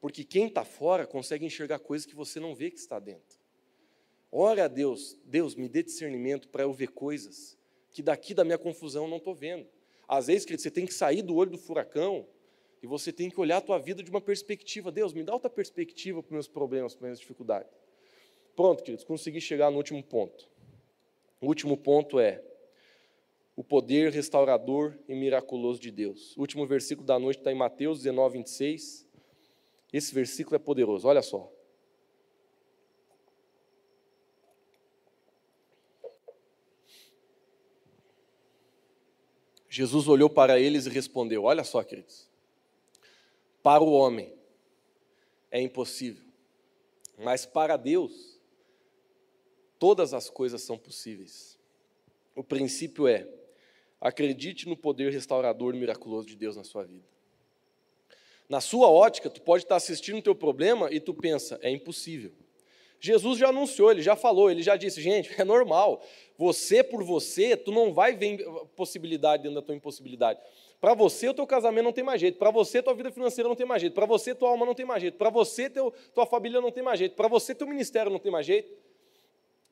Porque quem está fora consegue enxergar coisas que você não vê que está dentro. Ora a Deus, Deus, me dê discernimento para eu ver coisas que daqui da minha confusão eu não estou vendo. Às vezes, querido, você tem que sair do olho do furacão e você tem que olhar a tua vida de uma perspectiva. Deus, me dá outra perspectiva para os meus problemas, para as minhas dificuldades. Pronto, queridos, consegui chegar no último ponto. O último ponto é o poder restaurador e miraculoso de Deus. O último versículo da noite está em Mateus 19, 26. Esse versículo é poderoso, olha só. Jesus olhou para eles e respondeu: Olha só, queridos. Para o homem é impossível. Mas para Deus, todas as coisas são possíveis. O princípio é: acredite no poder restaurador e miraculoso de Deus na sua vida. Na sua ótica, tu pode estar assistindo o teu problema e tu pensa, é impossível. Jesus já anunciou, ele já falou, ele já disse, gente, é normal. Você por você, tu não vai ver possibilidade dentro da tua impossibilidade. Para você, o teu casamento não tem mais jeito. Para você, tua vida financeira não tem mais jeito. Para você, tua alma não tem mais jeito. Para você, teu, tua família não tem mais jeito. Para você, teu ministério não tem mais jeito.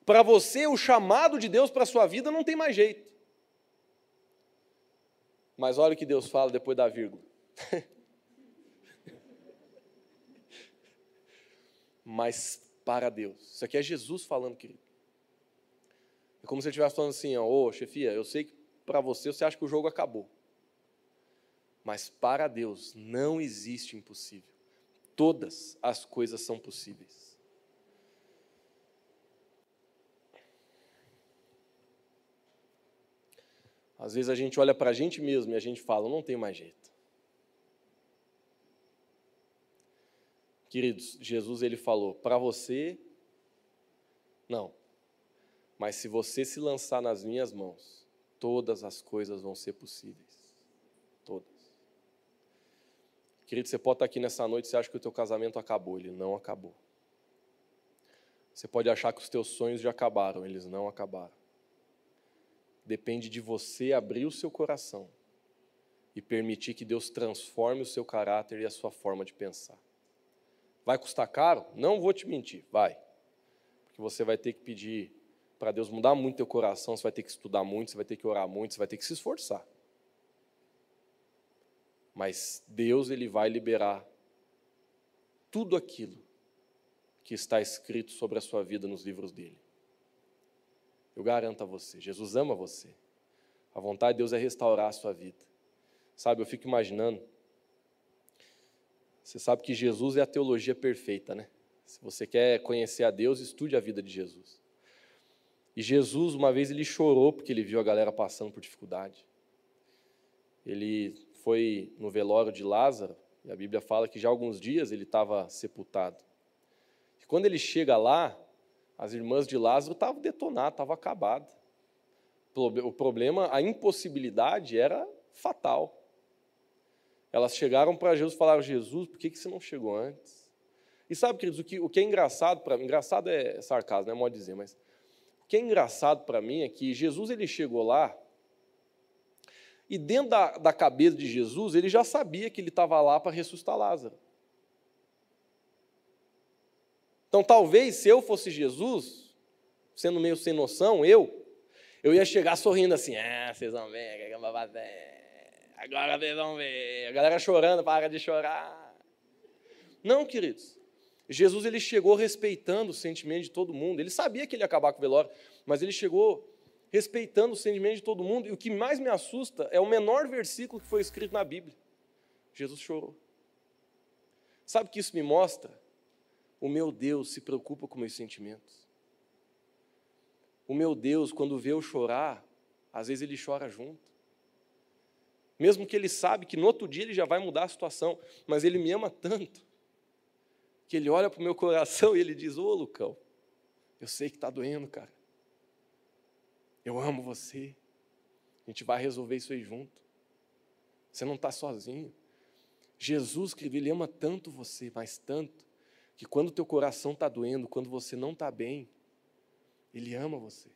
Para você, o chamado de Deus para a sua vida não tem mais jeito. Mas olha o que Deus fala depois da vírgula. Mas para Deus. Isso aqui é Jesus falando, querido. É como se ele estivesse falando assim, ô oh, chefia, eu sei que para você você acha que o jogo acabou. Mas para Deus não existe impossível. Todas as coisas são possíveis. Às vezes a gente olha para a gente mesmo e a gente fala, não tem mais jeito. Queridos, Jesus ele falou: para você, não. Mas se você se lançar nas minhas mãos, todas as coisas vão ser possíveis. Todas. Querido, você pode estar aqui nessa noite e acha que o teu casamento acabou. Ele não acabou. Você pode achar que os teus sonhos já acabaram. Eles não acabaram. Depende de você abrir o seu coração e permitir que Deus transforme o seu caráter e a sua forma de pensar. Vai custar caro? Não vou te mentir, vai. Porque você vai ter que pedir para Deus mudar muito teu coração, você vai ter que estudar muito, você vai ter que orar muito, você vai ter que se esforçar. Mas Deus ele vai liberar tudo aquilo que está escrito sobre a sua vida nos livros dele. Eu garanto a você, Jesus ama você. A vontade de Deus é restaurar a sua vida. Sabe, eu fico imaginando você sabe que Jesus é a teologia perfeita, né? Se você quer conhecer a Deus, estude a vida de Jesus. E Jesus, uma vez, ele chorou porque ele viu a galera passando por dificuldade. Ele foi no velório de Lázaro, e a Bíblia fala que já há alguns dias ele estava sepultado. E quando ele chega lá, as irmãs de Lázaro estavam detonadas, estavam acabadas. O problema, a impossibilidade era fatal. Elas chegaram para Jesus e falaram: Jesus, por que, que você não chegou antes? E sabe, queridos, o que, o que é engraçado para mim, engraçado é sarcasmo, não é modo dizer, mas o que é engraçado para mim é que Jesus ele chegou lá e dentro da, da cabeça de Jesus ele já sabia que ele estava lá para ressuscitar Lázaro. Então, talvez se eu fosse Jesus, sendo meio sem noção, eu, eu ia chegar sorrindo assim: ah, vocês vão ver, que é uma Agora vocês vão ver. A galera chorando, para de chorar. Não, queridos. Jesus ele chegou respeitando o sentimento de todo mundo. Ele sabia que ele ia acabar com o velório, mas ele chegou respeitando o sentimento de todo mundo. E o que mais me assusta é o menor versículo que foi escrito na Bíblia. Jesus chorou. Sabe o que isso me mostra? O meu Deus se preocupa com meus sentimentos. O meu Deus, quando vê eu chorar, às vezes ele chora junto mesmo que ele sabe que no outro dia ele já vai mudar a situação, mas ele me ama tanto, que ele olha para o meu coração e ele diz: Ô Lucão, eu sei que está doendo, cara. Eu amo você. A gente vai resolver isso aí junto. Você não está sozinho. Jesus, querido, ele ama tanto você, mas tanto, que quando teu coração está doendo, quando você não está bem, ele ama você.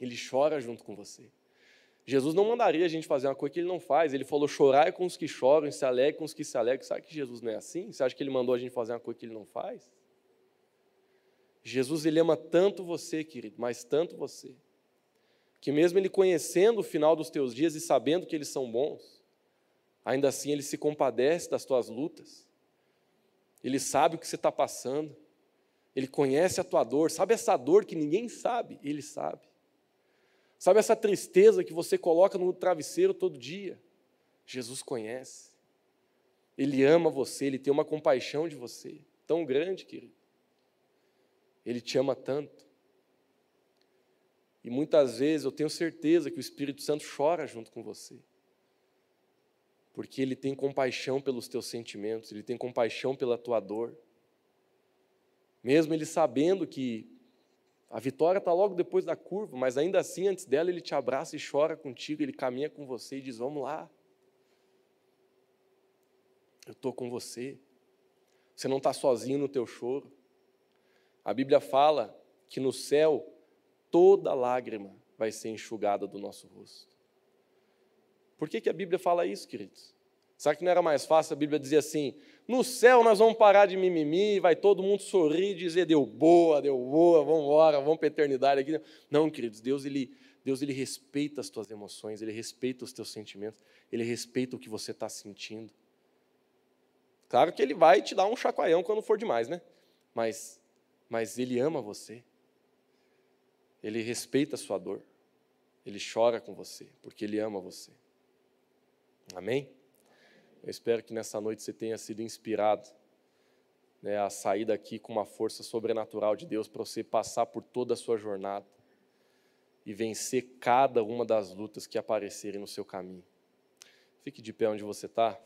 Ele chora junto com você. Jesus não mandaria a gente fazer uma coisa que ele não faz. Ele falou: chorar com os que choram, se alegre com os que se alegram. Sabe que Jesus não é assim? Você acha que ele mandou a gente fazer uma coisa que ele não faz? Jesus ele ama tanto você, querido, mas tanto você, que mesmo ele conhecendo o final dos teus dias e sabendo que eles são bons, ainda assim ele se compadece das tuas lutas. Ele sabe o que você está passando. Ele conhece a tua dor. Sabe essa dor que ninguém sabe? Ele sabe. Sabe essa tristeza que você coloca no travesseiro todo dia? Jesus conhece. Ele ama você, ele tem uma compaixão de você, tão grande, querido. Ele te ama tanto. E muitas vezes eu tenho certeza que o Espírito Santo chora junto com você. Porque Ele tem compaixão pelos teus sentimentos, Ele tem compaixão pela tua dor. Mesmo Ele sabendo que a vitória está logo depois da curva, mas ainda assim, antes dela, Ele te abraça e chora contigo, Ele caminha com você e diz: Vamos lá. Eu estou com você. Você não está sozinho no teu choro. A Bíblia fala que no céu toda lágrima vai ser enxugada do nosso rosto. Por que, que a Bíblia fala isso, queridos? Será que não era mais fácil a Bíblia dizer assim: no céu nós vamos parar de mimimi, vai todo mundo sorrir e dizer deu boa, deu boa, vamos embora, vamos para a eternidade aqui. Não, queridos, Deus ele, Deus ele respeita as tuas emoções, ele respeita os teus sentimentos, ele respeita o que você está sentindo. Claro que ele vai te dar um chacoalhão quando for demais, né? Mas, mas ele ama você. Ele respeita a sua dor. Ele chora com você, porque ele ama você. Amém? Eu espero que nessa noite você tenha sido inspirado né, a sair daqui com uma força sobrenatural de Deus para você passar por toda a sua jornada e vencer cada uma das lutas que aparecerem no seu caminho. Fique de pé onde você está.